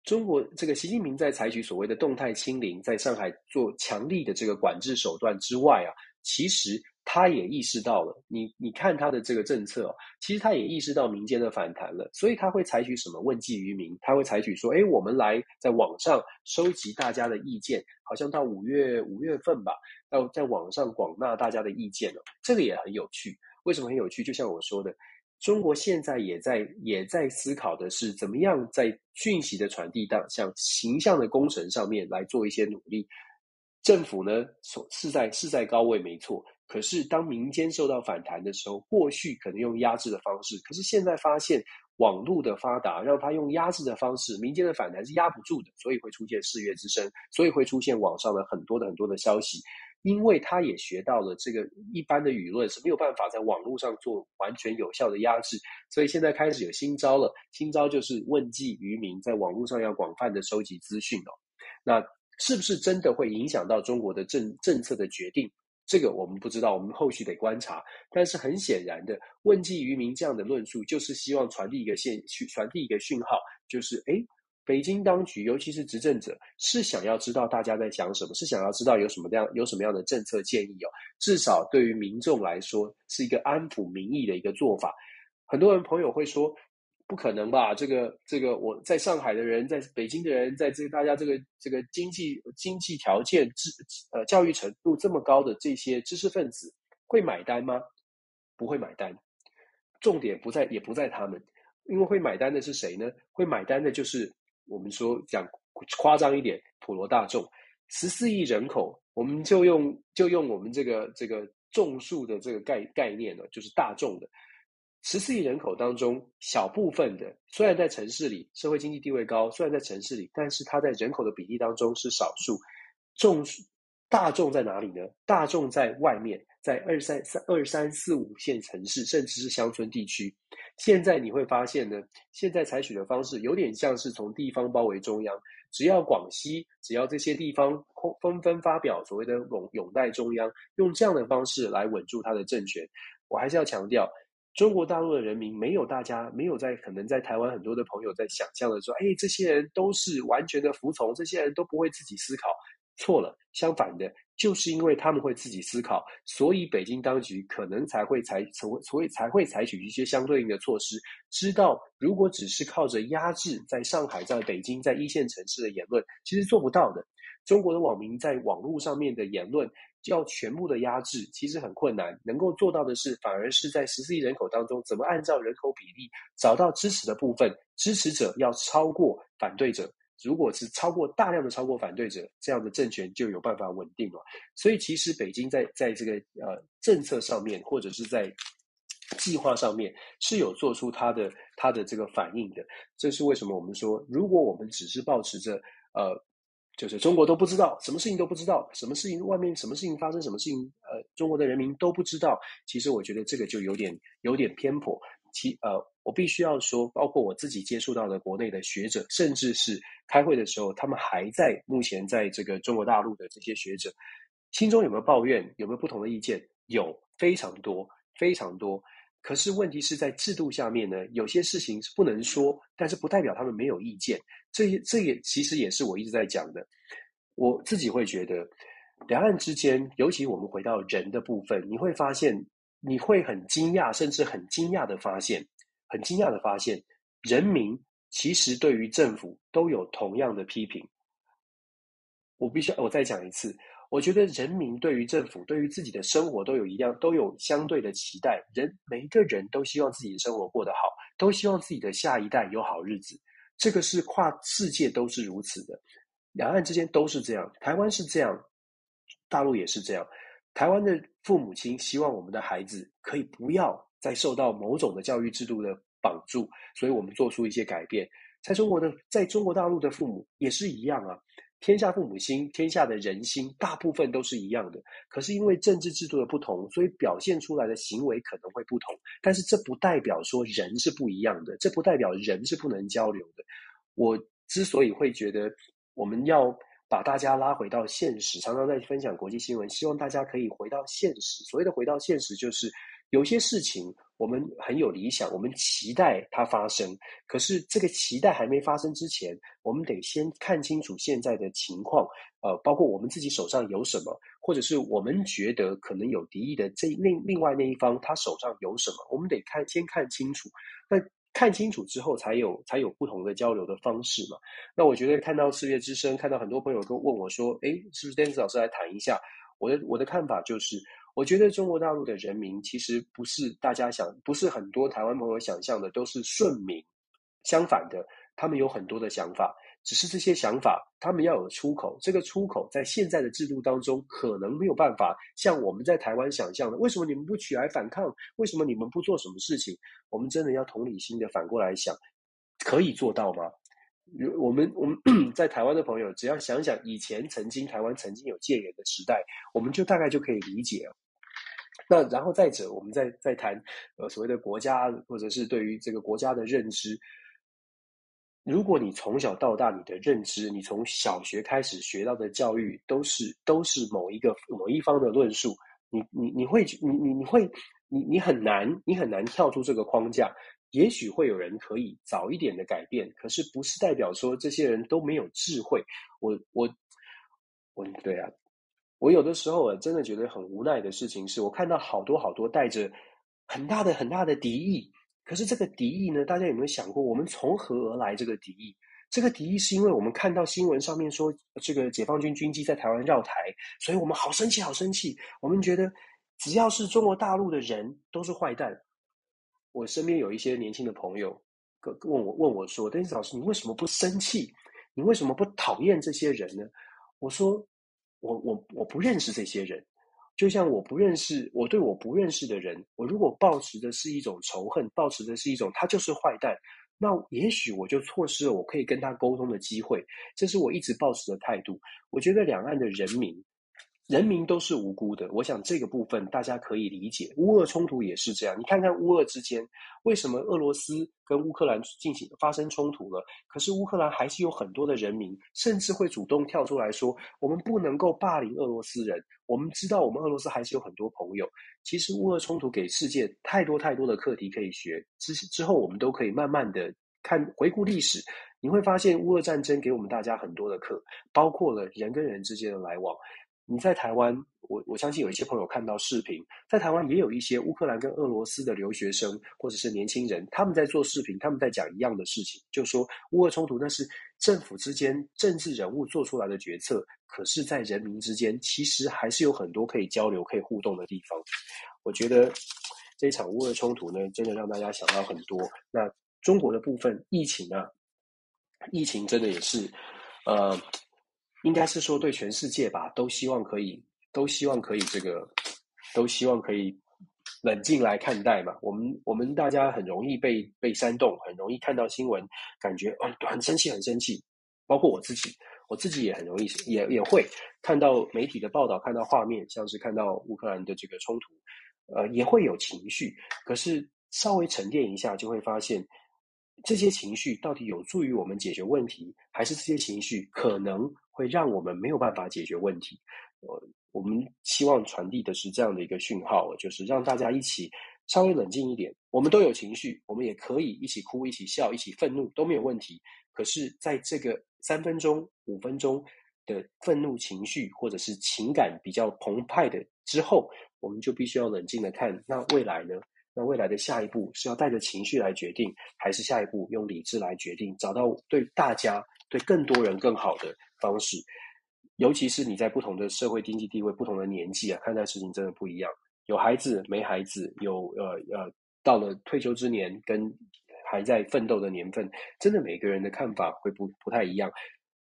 中国这个习近平在采取所谓的动态清零，在上海做强力的这个管制手段之外啊，其实他也意识到了，你你看他的这个政策，其实他也意识到民间的反弹了，所以他会采取什么问计于民？他会采取说，哎，我们来在网上收集大家的意见，好像到五月五月份吧，要在网上广纳大家的意见了，这个也很有趣。为什么很有趣？就像我说的。中国现在也在也在思考的是，怎么样在讯息的传递上，像形象的工程上面来做一些努力。政府呢，所是在是在高位没错，可是当民间受到反弹的时候，过去可能用压制的方式，可是现在发现网络的发达，让他用压制的方式，民间的反弹是压不住的，所以会出现四月之声，所以会出现网上的很多的很多的消息。因为他也学到了这个一般的舆论是没有办法在网络上做完全有效的压制，所以现在开始有新招了。新招就是问计于民，在网络上要广泛的收集资讯哦。那是不是真的会影响到中国的政政策的决定？这个我们不知道，我们后续得观察。但是很显然的，问计于民这样的论述，就是希望传递一个信，去传递一个讯号，就是诶北京当局，尤其是执政者，是想要知道大家在想什么，是想要知道有什么样有什么样的政策建议哦。至少对于民众来说，是一个安抚民意的一个做法。很多人朋友会说，不可能吧？这个这个，我在上海的人，在北京的人，在这个大家这个这个经济经济条件、知呃教育程度这么高的这些知识分子，会买单吗？不会买单。重点不在，也不在他们，因为会买单的是谁呢？会买单的就是。我们说讲夸张一点，普罗大众，十四亿人口，我们就用就用我们这个这个众数的这个概概念呢，就是大众的十四亿人口当中，小部分的虽然在城市里社会经济地位高，虽然在城市里，但是它在人口的比例当中是少数，众大众在哪里呢？大众在外面。在二三三二三四五线城市，甚至是乡村地区，现在你会发现呢，现在采取的方式有点像是从地方包围中央，只要广西，只要这些地方纷纷发表所谓的拥拥戴中央，用这样的方式来稳住他的政权。我还是要强调，中国大陆的人民没有大家没有在可能在台湾很多的朋友在想象的说，哎，这些人都是完全的服从，这些人都不会自己思考。错了，相反的，就是因为他们会自己思考，所以北京当局可能才会采，所以才会采取一些相对应的措施。知道如果只是靠着压制，在上海、在北京、在一线城市的言论，其实做不到的。中国的网民在网络上面的言论要全部的压制，其实很困难。能够做到的是，反而是在十四亿人口当中，怎么按照人口比例找到支持的部分，支持者要超过反对者。如果是超过大量的超过反对者，这样的政权就有办法稳定了。所以，其实北京在在这个呃政策上面，或者是在计划上面，是有做出它的它的这个反应的。这是为什么我们说，如果我们只是保持着呃，就是中国都不知道，什么事情都不知道，什么事情外面什么事情发生，什么事情呃，中国的人民都不知道。其实我觉得这个就有点有点偏颇。其呃，我必须要说，包括我自己接触到的国内的学者，甚至是开会的时候，他们还在目前在这个中国大陆的这些学者，心中有没有抱怨，有没有不同的意见？有，非常多，非常多。可是问题是在制度下面呢，有些事情是不能说，但是不代表他们没有意见。这这也其实也是我一直在讲的。我自己会觉得，两岸之间，尤其我们回到人的部分，你会发现。你会很惊讶，甚至很惊讶的发现，很惊讶的发现，人民其实对于政府都有同样的批评。我必须，我再讲一次，我觉得人民对于政府，对于自己的生活都有一样，都有相对的期待。人每一个人都希望自己的生活过得好，都希望自己的下一代有好日子。这个是跨世界都是如此的，两岸之间都是这样，台湾是这样。大陆也是这样。台湾的父母亲希望我们的孩子可以不要在受到某种的教育制度的绑住，所以我们做出一些改变。在中国的，在中国大陆的父母也是一样啊。天下父母心，天下的人心，大部分都是一样的。可是因为政治制度的不同，所以表现出来的行为可能会不同。但是这不代表说人是不一样的，这不代表人是不能交流的。我之所以会觉得我们要把大家拉回到现实，常常在分享国际新闻，希望大家可以回到现实。所谓的回到现实，就是有些事情。我们很有理想，我们期待它发生。可是这个期待还没发生之前，我们得先看清楚现在的情况。呃，包括我们自己手上有什么，或者是我们觉得可能有敌意的这另另外那一方，他手上有什么，我们得看先看清楚。那看清楚之后，才有才有不同的交流的方式嘛。那我觉得看到世界之声，看到很多朋友都问我说：“诶，是不是邓老师来谈一下？”我的我的看法就是。我觉得中国大陆的人民其实不是大家想，不是很多台湾朋友想象的都是顺民。相反的，他们有很多的想法，只是这些想法他们要有出口。这个出口在现在的制度当中可能没有办法像我们在台湾想象的。为什么你们不起来反抗？为什么你们不做什么事情？我们真的要同理心的反过来想，可以做到吗？我们我们 在台湾的朋友，只要想想以前曾经台湾曾经有戒严的时代，我们就大概就可以理解了。那然后再者，我们再再谈呃所谓的国家，或者是对于这个国家的认知。如果你从小到大你的认知，你从小学开始学到的教育都是都是某一个某一方的论述，你你你会你你你会你你很难你很难跳出这个框架。也许会有人可以早一点的改变，可是不是代表说这些人都没有智慧。我我我对啊。我有的时候我，真的觉得很无奈的事情是，我看到好多好多带着很大的很大的敌意。可是这个敌意呢，大家有没有想过，我们从何而来？这个敌意，这个敌意是因为我们看到新闻上面说，这个解放军军机在台湾绕台，所以我们好生气，好生气。我们觉得只要是中国大陆的人都是坏蛋。我身边有一些年轻的朋友，问我问我说：“邓老师，你为什么不生气？你为什么不讨厌这些人呢？”我说。我我我不认识这些人，就像我不认识我对我不认识的人，我如果抱持的是一种仇恨，抱持的是一种他就是坏蛋，那也许我就错失了我可以跟他沟通的机会。这是我一直抱持的态度。我觉得两岸的人民。人民都是无辜的，我想这个部分大家可以理解。乌俄冲突也是这样，你看看乌俄之间，为什么俄罗斯跟乌克兰进行发生冲突了？可是乌克兰还是有很多的人民，甚至会主动跳出来说：“我们不能够霸凌俄罗斯人。”我们知道，我们俄罗斯还是有很多朋友。其实乌俄冲突给世界太多太多的课题可以学。之之后，我们都可以慢慢的看回顾历史，你会发现乌俄战争给我们大家很多的课，包括了人跟人之间的来往。你在台湾，我我相信有一些朋友看到视频，在台湾也有一些乌克兰跟俄罗斯的留学生或者是年轻人，他们在做视频，他们在讲一样的事情，就说乌俄冲突那是政府之间政治人物做出来的决策，可是，在人民之间其实还是有很多可以交流、可以互动的地方。我觉得这一场乌俄冲突呢，真的让大家想到很多。那中国的部分，疫情啊，疫情真的也是，呃。应该是说，对全世界吧，都希望可以，都希望可以这个，都希望可以冷静来看待嘛。我们我们大家很容易被被煽动，很容易看到新闻，感觉哦很生气，很生气。包括我自己，我自己也很容易，也也会看到媒体的报道，看到画面，像是看到乌克兰的这个冲突，呃，也会有情绪。可是稍微沉淀一下，就会发现。这些情绪到底有助于我们解决问题，还是这些情绪可能会让我们没有办法解决问题？呃，我们希望传递的是这样的一个讯号，就是让大家一起稍微冷静一点。我们都有情绪，我们也可以一起哭、一起笑、一起愤怒都没有问题。可是，在这个三分钟、五分钟的愤怒情绪或者是情感比较澎湃的之后，我们就必须要冷静的看，那未来呢？那未来的下一步是要带着情绪来决定，还是下一步用理智来决定？找到对大家、对更多人更好的方式。尤其是你在不同的社会经济地位、不同的年纪啊，看待事情真的不一样。有孩子没孩子，有呃呃，到了退休之年跟还在奋斗的年份，真的每个人的看法会不不太一样。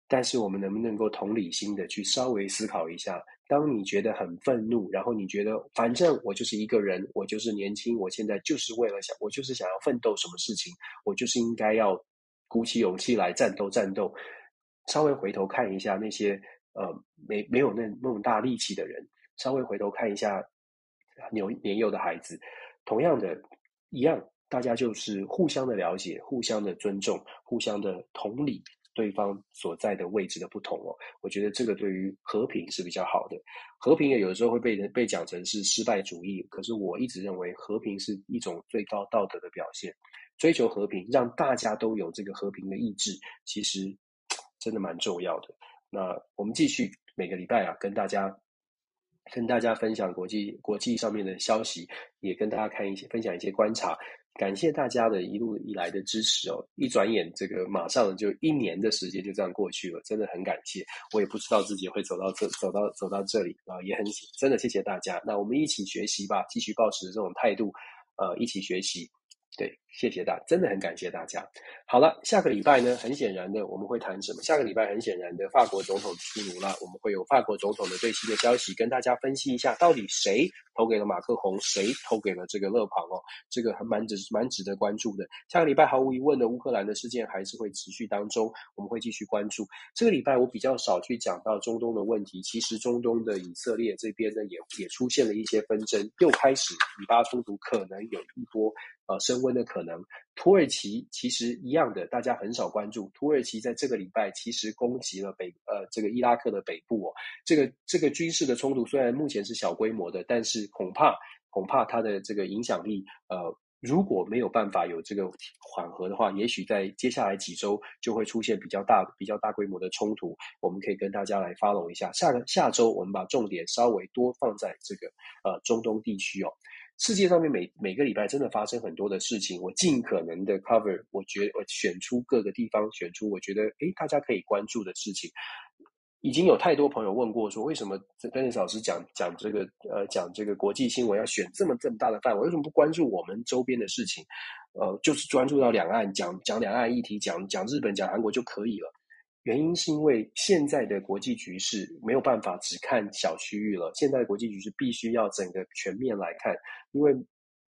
但是我们能不能够同理心的去稍微思考一下？当你觉得很愤怒，然后你觉得反正我就是一个人，我就是年轻，我现在就是为了想，我就是想要奋斗什么事情，我就是应该要鼓起勇气来战斗战斗。稍微回头看一下那些呃没没有那那么大力气的人，稍微回头看一下年年幼的孩子，同样的，一样，大家就是互相的了解，互相的尊重，互相的同理对方所在的位置的不同哦。我觉得这个对于和平是比较好的。和平也有的时候会被人被讲成是失败主义，可是我一直认为和平是一种最高道德的表现。追求和平，让大家都有这个和平的意志，其实。真的蛮重要的。那我们继续每个礼拜啊，跟大家跟大家分享国际国际上面的消息，也跟大家看一些分享一些观察。感谢大家的一路以来的支持哦！一转眼，这个马上就一年的时间就这样过去了，真的很感谢。我也不知道自己会走到这走到走到这里啊，也很真的谢谢大家。那我们一起学习吧，继续保持这种态度，呃，一起学习。对，谢谢大，真的很感谢大家。好了，下个礼拜呢，很显然的，我们会谈什么？下个礼拜很显然的，法国总统出炉了，我们会有法国总统的最新的消息，跟大家分析一下，到底谁投给了马克宏，谁投给了这个勒庞哦，这个还蛮值蛮值得关注的。下个礼拜毫无疑问的，乌克兰的事件还是会持续当中，我们会继续关注。这个礼拜我比较少去讲到中东的问题，其实中东的以色列这边呢，也也出现了一些纷争，又开始以巴冲突，可能有一波。呃，升温的可能。土耳其其实一样的，大家很少关注。土耳其在这个礼拜其实攻击了北呃这个伊拉克的北部哦。这个这个军事的冲突虽然目前是小规模的，但是恐怕恐怕它的这个影响力呃如果没有办法有这个缓和的话，也许在接下来几周就会出现比较大比较大规模的冲突。我们可以跟大家来 follow 一下。下个下周我们把重点稍微多放在这个呃中东地区哦。世界上面每每个礼拜真的发生很多的事情，我尽可能的 cover，我觉我选出各个地方，选出我觉得诶大家可以关注的事情。已经有太多朋友问过说，为什么 Dennis 老师讲讲这个呃讲这个国际新闻要选这么这么大的范围，为什么不关注我们周边的事情？呃，就是专注到两岸讲讲两岸议题，讲讲日本讲韩国就可以了。原因是因为现在的国际局势没有办法只看小区域了，现在的国际局势必须要整个全面来看，因为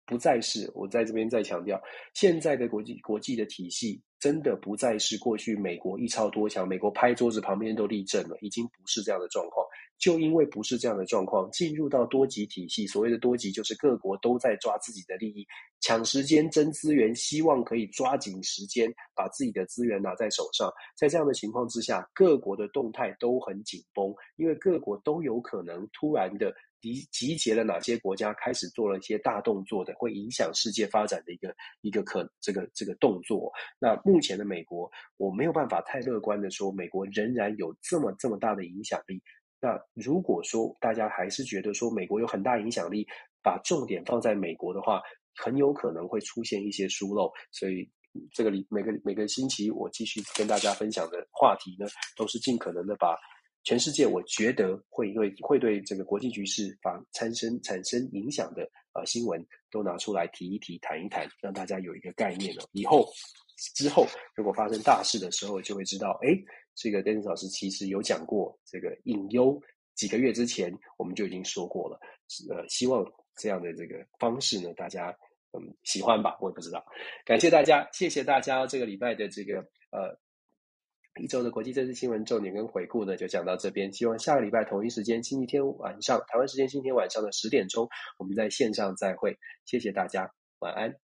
不再是我在这边再强调，现在的国际国际的体系真的不再是过去美国一超多强，美国拍桌子旁边都立正了，已经不是这样的状况。就因为不是这样的状况，进入到多极体系，所谓的多极就是各国都在抓自己的利益，抢时间争资源，希望可以抓紧时间把自己的资源拿在手上。在这样的情况之下，各国的动态都很紧绷，因为各国都有可能突然的集集结了哪些国家开始做了一些大动作的，会影响世界发展的一个一个可这个这个动作。那目前的美国，我没有办法太乐观的说，美国仍然有这么这么大的影响力。那如果说大家还是觉得说美国有很大影响力，把重点放在美国的话，很有可能会出现一些疏漏。所以这个里每个每个星期我继续跟大家分享的话题呢，都是尽可能的把全世界我觉得会对会对这个国际局势发产生产生影响的呃新闻都拿出来提一提谈一谈，让大家有一个概念了。以后之后如果发生大事的时候，就会知道哎。这个 Dennis 老师其实有讲过这个隐忧，几个月之前我们就已经说过了。呃，希望这样的这个方式呢，大家嗯喜欢吧？我也不知道。感谢大家，谢谢大家。这个礼拜的这个呃一周的国际政治新闻重点跟回顾呢，就讲到这边。希望下个礼拜同一时间，星期天晚上，台湾时间星期天晚上的十点钟，我们在线上再会。谢谢大家，晚安。